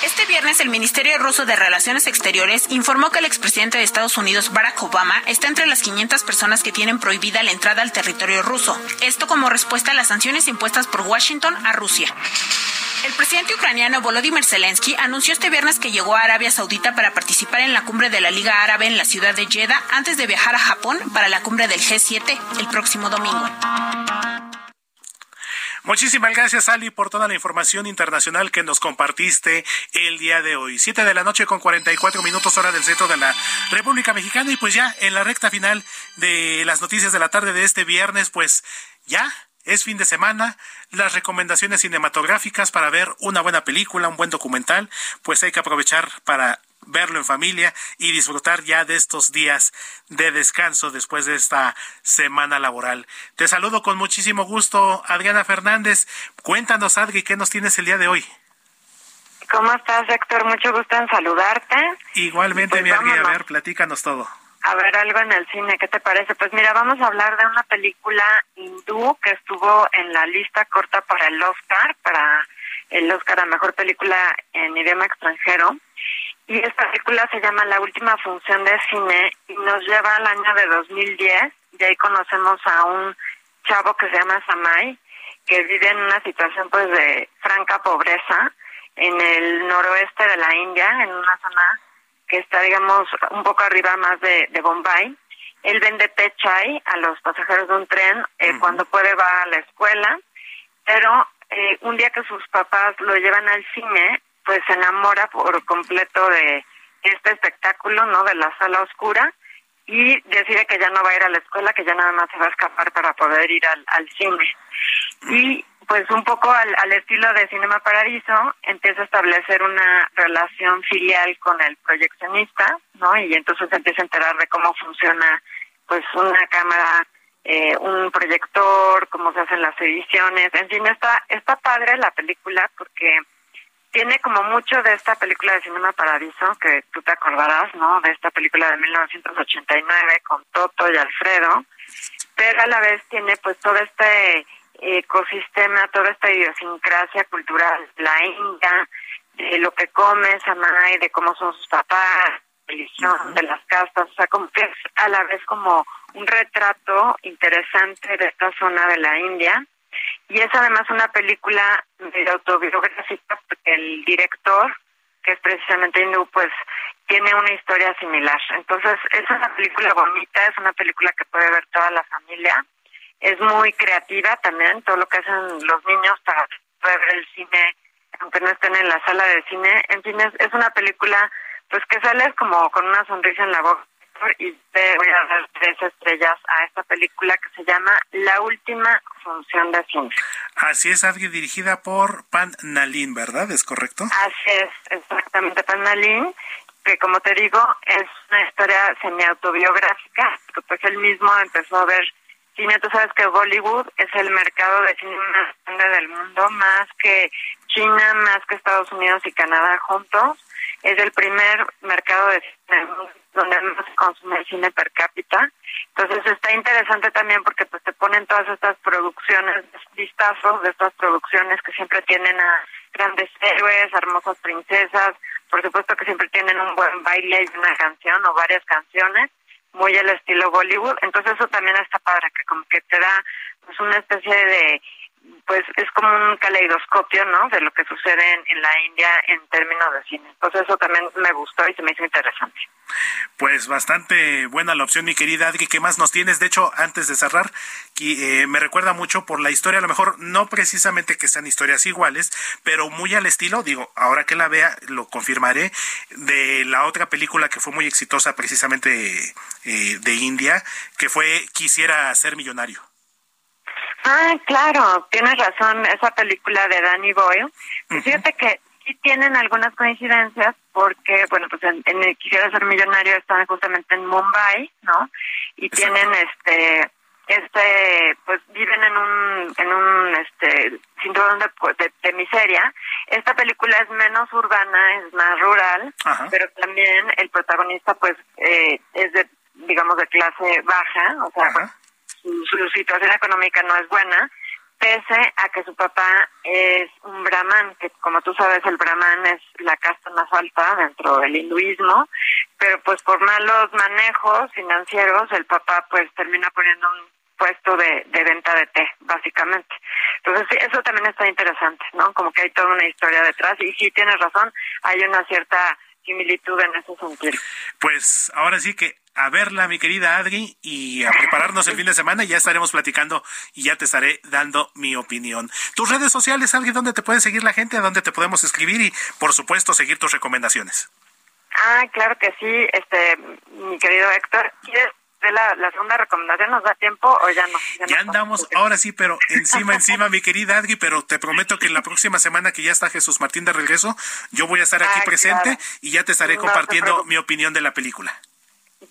Este viernes el Ministerio Ruso de Relaciones Exteriores informó que el expresidente de Estados Unidos Barack Obama está entre las 500 personas que tienen prohibida la entrada al territorio ruso. Esto como respuesta a las sanciones impuestas por Washington a Rusia. El presidente ucraniano Volodymyr Zelensky anunció este viernes que llegó a Arabia Saudita para participar en la cumbre de la Liga Árabe en la ciudad de Jeddah antes de viajar a Japón para la cumbre del G7 el próximo domingo. Muchísimas gracias, Ali, por toda la información internacional que nos compartiste el día de hoy. Siete de la noche con 44 minutos hora del centro de la República Mexicana y pues ya en la recta final de las noticias de la tarde de este viernes, pues ya es fin de semana, las recomendaciones cinematográficas para ver una buena película, un buen documental, pues hay que aprovechar para verlo en familia y disfrutar ya de estos días de descanso después de esta semana laboral. Te saludo con muchísimo gusto, Adriana Fernández. Cuéntanos, Adri, ¿qué nos tienes el día de hoy? ¿Cómo estás, Héctor? Mucho gusto en saludarte. Igualmente, pues mi Adri, a ver, platícanos todo a ver algo en el cine, ¿qué te parece? Pues mira, vamos a hablar de una película hindú que estuvo en la lista corta para el Oscar, para el Oscar a Mejor Película en Idioma Extranjero. Y esta película se llama La Última Función de Cine y nos lleva al año de 2010 y ahí conocemos a un chavo que se llama Samay, que vive en una situación pues de franca pobreza en el noroeste de la India, en una zona que está, digamos, un poco arriba más de, de Bombay. Él vende té chai a los pasajeros de un tren, eh, cuando puede va a la escuela, pero eh, un día que sus papás lo llevan al cine, pues se enamora por completo de este espectáculo, ¿no? De la sala oscura y decide que ya no va a ir a la escuela, que ya nada más se va a escapar para poder ir al, al cine. Y pues un poco al, al, estilo de Cinema Paradiso, empieza a establecer una relación filial con el proyeccionista, ¿no? Y entonces empieza a enterar de cómo funciona pues una cámara, eh, un proyector, cómo se hacen las ediciones, en fin, está, está padre la película porque tiene como mucho de esta película de Cinema Paradiso, que tú te acordarás, ¿no? De esta película de 1989 con Toto y Alfredo, pero a la vez tiene pues todo este ecosistema, toda esta idiosincrasia cultural, la India, de lo que come Samay, de cómo son sus papás, religión, de las castas, o sea, como que es a la vez como un retrato interesante de esta zona de la India. Y es además una película autobiográfica porque el director, que es precisamente hindú, pues tiene una historia similar. Entonces, es una película bonita, es una película que puede ver toda la familia es muy creativa también, todo lo que hacen los niños para ver el cine aunque no estén en la sala de cine. En fin, es, es una película pues que sales como con una sonrisa en la boca y te voy a dar tres estrellas a esta película que se llama La Última Función de Cine. Así es, alguien dirigida por Pan Nalin, ¿verdad? ¿Es correcto? Así es, exactamente, Pan Nalin, que como te digo, es una historia semi-autobiográfica, pues él mismo empezó a ver cine, tú sabes que Bollywood es el mercado de cine más grande del mundo, más que China, más que Estados Unidos y Canadá juntos. Es el primer mercado de cine donde más se consume el cine per cápita. Entonces está interesante también porque pues te ponen todas estas producciones, vistazos de estas producciones que siempre tienen a grandes héroes, hermosas princesas, por supuesto que siempre tienen un buen baile y una canción o varias canciones, muy al estilo Bollywood. Entonces eso también está padre, que como que te da pues una especie de pues es como un caleidoscopio, ¿no? De lo que sucede en, la India en términos de cine. Entonces eso también me gustó y se me hizo interesante. Pues bastante buena la opción, mi querida Adri. ¿Qué más nos tienes? De hecho, antes de cerrar, que, eh, me recuerda mucho por la historia, a lo mejor no precisamente que sean historias iguales, pero muy al estilo, digo, ahora que la vea, lo confirmaré, de la otra película que fue muy exitosa precisamente eh, de India, que fue Quisiera ser millonario. Ah, claro, tienes razón, esa película de Danny Boyle. Fíjate que sí tienen algunas coincidencias porque, bueno, pues en, el Quisiera ser millonario están justamente en Mumbai, ¿no? Y tienen este este pues viven en un en un este cinturón de, de, de, miseria. Esta película es menos urbana es más rural pero también el protagonista pues eh, es de digamos de clase baja o sea pues, su, situación económica no es buena, pese a que su papá es un brahman, que como tú sabes el brahman es la casta más alta dentro del hinduismo, pero pues por malos manejos financieros el papá pues termina poniendo un puesto de, de venta de té, básicamente. Entonces, sí, eso también está interesante, ¿no? Como que hay toda una historia detrás y sí tienes razón, hay una cierta similitud en ese sentido. Pues ahora sí que a verla, mi querida Adri, y a prepararnos el fin de semana y ya estaremos platicando y ya te estaré dando mi opinión. Tus redes sociales, Adri, ¿dónde te puede seguir la gente? ¿A dónde te podemos escribir? Y, por supuesto, seguir tus recomendaciones. Ah, claro que sí, este, mi querido Héctor. ¿Quieres de la, la, segunda recomendación? ¿Nos da tiempo o ya no? Ya, andamos, ahora sí, pero encima, encima, mi querida Adri, pero te prometo que la próxima semana que ya está Jesús Martín de regreso, yo voy a estar aquí ah, presente y ya te estaré compartiendo mi opinión de la película.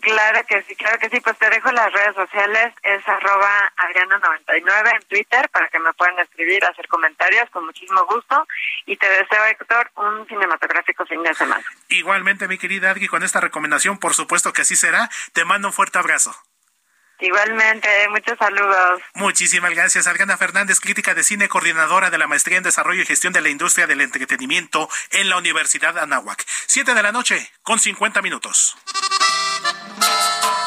Claro que sí, claro que sí. Pues te dejo las redes sociales, es arroba Adriana99 en Twitter para que me puedan escribir, hacer comentarios con muchísimo gusto. Y te deseo, Héctor, un cinematográfico fin de semana. Igualmente, mi querida Adri, con esta recomendación, por supuesto que así será. Te mando un fuerte abrazo. Igualmente, muchos saludos. Muchísimas gracias. Adriana Fernández, crítica de cine, coordinadora de la Maestría en Desarrollo y Gestión de la Industria del Entretenimiento en la Universidad Anáhuac. Siete de la noche, con cincuenta minutos. Thank you.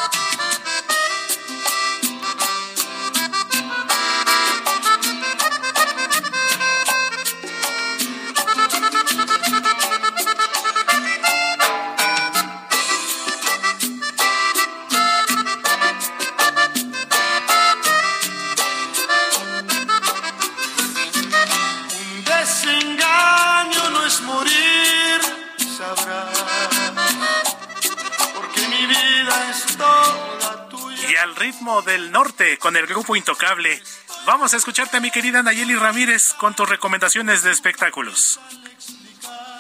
Ritmo del norte con el grupo Intocable. Vamos a escucharte, mi querida Nayeli Ramírez, con tus recomendaciones de espectáculos.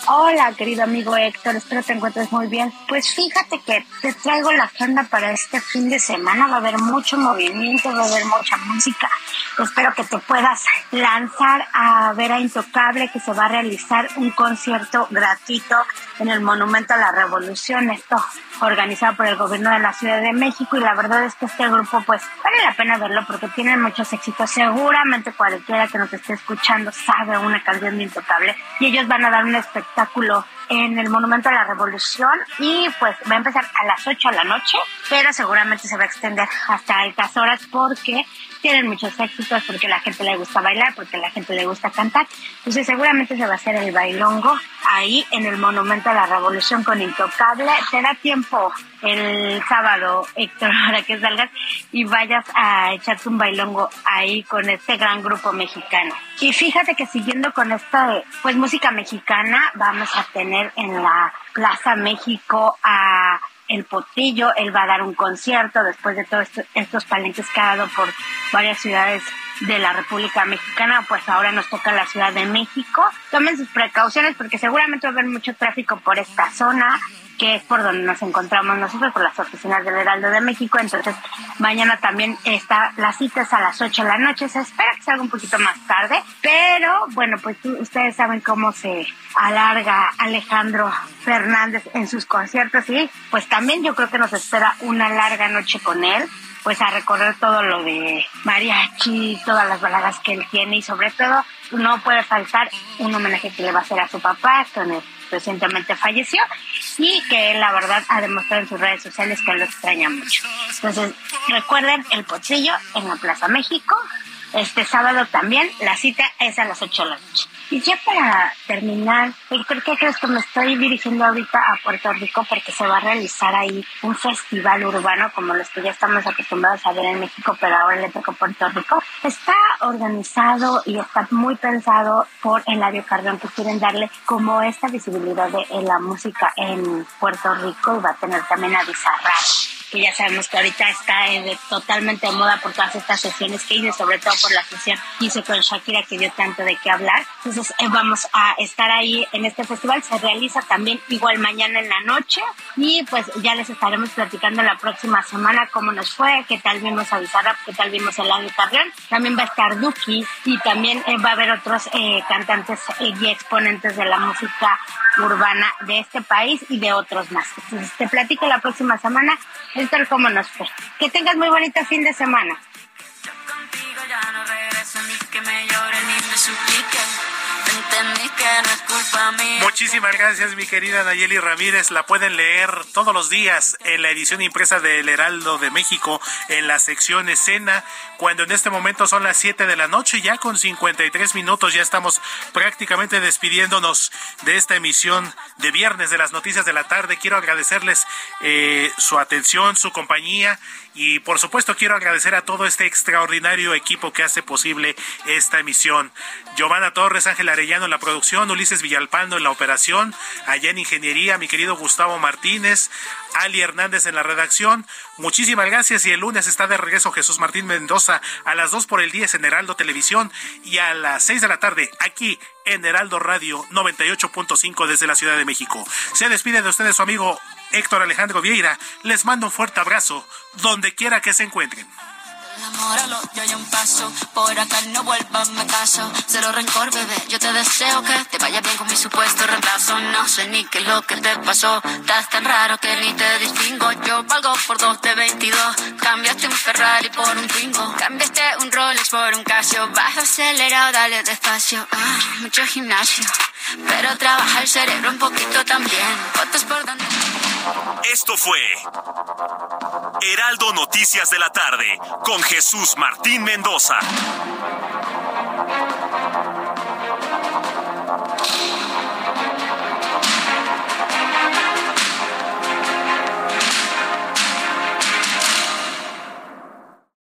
Hola, querido amigo Héctor, espero te encuentres muy bien. Pues fíjate que te traigo la agenda para este fin de semana. Va a haber mucho movimiento, va a haber mucha música. Espero que te puedas lanzar a ver a Intocable, que se va a realizar un concierto gratuito en el Monumento a la Revolución. Esto organizado por el gobierno de la Ciudad de México y la verdad es que este grupo pues vale la pena verlo porque tienen muchos éxitos. Seguramente cualquiera que nos esté escuchando sabe una canción de Intocable y ellos van a dar un espectáculo en el Monumento a la Revolución y pues va a empezar a las 8 de la noche, pero seguramente se va a extender hasta altas horas porque tienen muchos éxitos porque la gente le gusta bailar, porque la gente le gusta cantar. Entonces seguramente se va a hacer el bailongo ahí en el Monumento a la Revolución con Intocable. Te da tiempo el sábado, Héctor, para que salgas y vayas a echarte un bailongo ahí con este gran grupo mexicano. Y fíjate que siguiendo con esta pues música mexicana, vamos a tener en la Plaza México a el Potillo, él va a dar un concierto después de todos estos palenques que ha dado por varias ciudades de la República Mexicana, pues ahora nos toca la Ciudad de México. Tomen sus precauciones porque seguramente va a haber mucho tráfico por esta zona que es por donde nos encontramos nosotros, por las oficinas del Heraldo de México. Entonces, mañana también está, la cita a las 8 de la noche. Se espera que salga un poquito más tarde, pero bueno, pues ustedes saben cómo se alarga Alejandro Fernández en sus conciertos y pues también yo creo que nos espera una larga noche con él pues a recorrer todo lo de mariachi, todas las baladas que él tiene y sobre todo no puede faltar un homenaje que le va a hacer a su papá, con el recientemente falleció y que la verdad ha demostrado en sus redes sociales que lo extraña mucho. Entonces, recuerden el pochillo en la Plaza México. Este sábado también, la cita es a las 8 de la noche. Y ya para terminar, ¿por qué crees que me estoy dirigiendo ahorita a Puerto Rico? Porque se va a realizar ahí un festival urbano como los que ya estamos acostumbrados a ver en México, pero ahora le toca Puerto Rico. Está organizado y está muy pensado por Eladio Carrión, que quieren darle como esta visibilidad de la música en Puerto Rico y va a tener también a Bizarrap que ya sabemos que ahorita está totalmente de moda por todas estas sesiones que hice, sobre todo por la sesión que hice con Shakira, que dio tanto de qué hablar. Entonces eh, vamos a estar ahí en este festival. Se realiza también igual mañana en la noche y pues ya les estaremos platicando la próxima semana cómo nos fue, qué tal vimos a Bizarrap, qué tal vimos el Año Carrión. También va a estar Duki y también eh, va a haber otros eh, cantantes y exponentes de la música urbana de este país y de otros más. Entonces te platico la próxima semana Héctor, cómo nos fue. Que tengas muy bonito fin de semana. Muchísimas gracias, mi querida Nayeli Ramírez. La pueden leer todos los días en la edición impresa del Heraldo de México en la sección escena, cuando en este momento son las 7 de la noche, ya con 53 minutos, ya estamos prácticamente despidiéndonos de esta emisión de viernes de las noticias de la tarde. Quiero agradecerles eh, su atención, su compañía y por supuesto quiero agradecer a todo este extraordinario equipo que hace posible esta emisión. Giovanna Torres, Ángel Arellano en la producción, Ulises Villalpando en la operación, allá en Ingeniería, mi querido Gustavo Martínez, Ali Hernández en la redacción. Muchísimas gracias y el lunes está de regreso Jesús Martín Mendoza a las 2 por el 10 en Heraldo Televisión y a las 6 de la tarde aquí en Heraldo Radio 98.5 desde la Ciudad de México. Se despide de ustedes su amigo Héctor Alejandro Vieira. Les mando un fuerte abrazo donde quiera que se encuentren. Enamóralo, yo hay un paso, por acá no vuelvas, me caso. Cero rencor, bebé, yo te deseo que te vaya bien con mi supuesto reemplazo. No sé ni qué es lo que te pasó, estás tan raro que ni te distingo. Yo valgo por dos de 22, cambiaste un Ferrari por un Twingo. Cambiaste un Rolex por un Casio, baja acelerado, dale despacio. Ah, mucho gimnasio, pero trabaja el cerebro un poquito también. Fotos por. Esto fue Heraldo Noticias de la tarde con Jesús Martín Mendoza.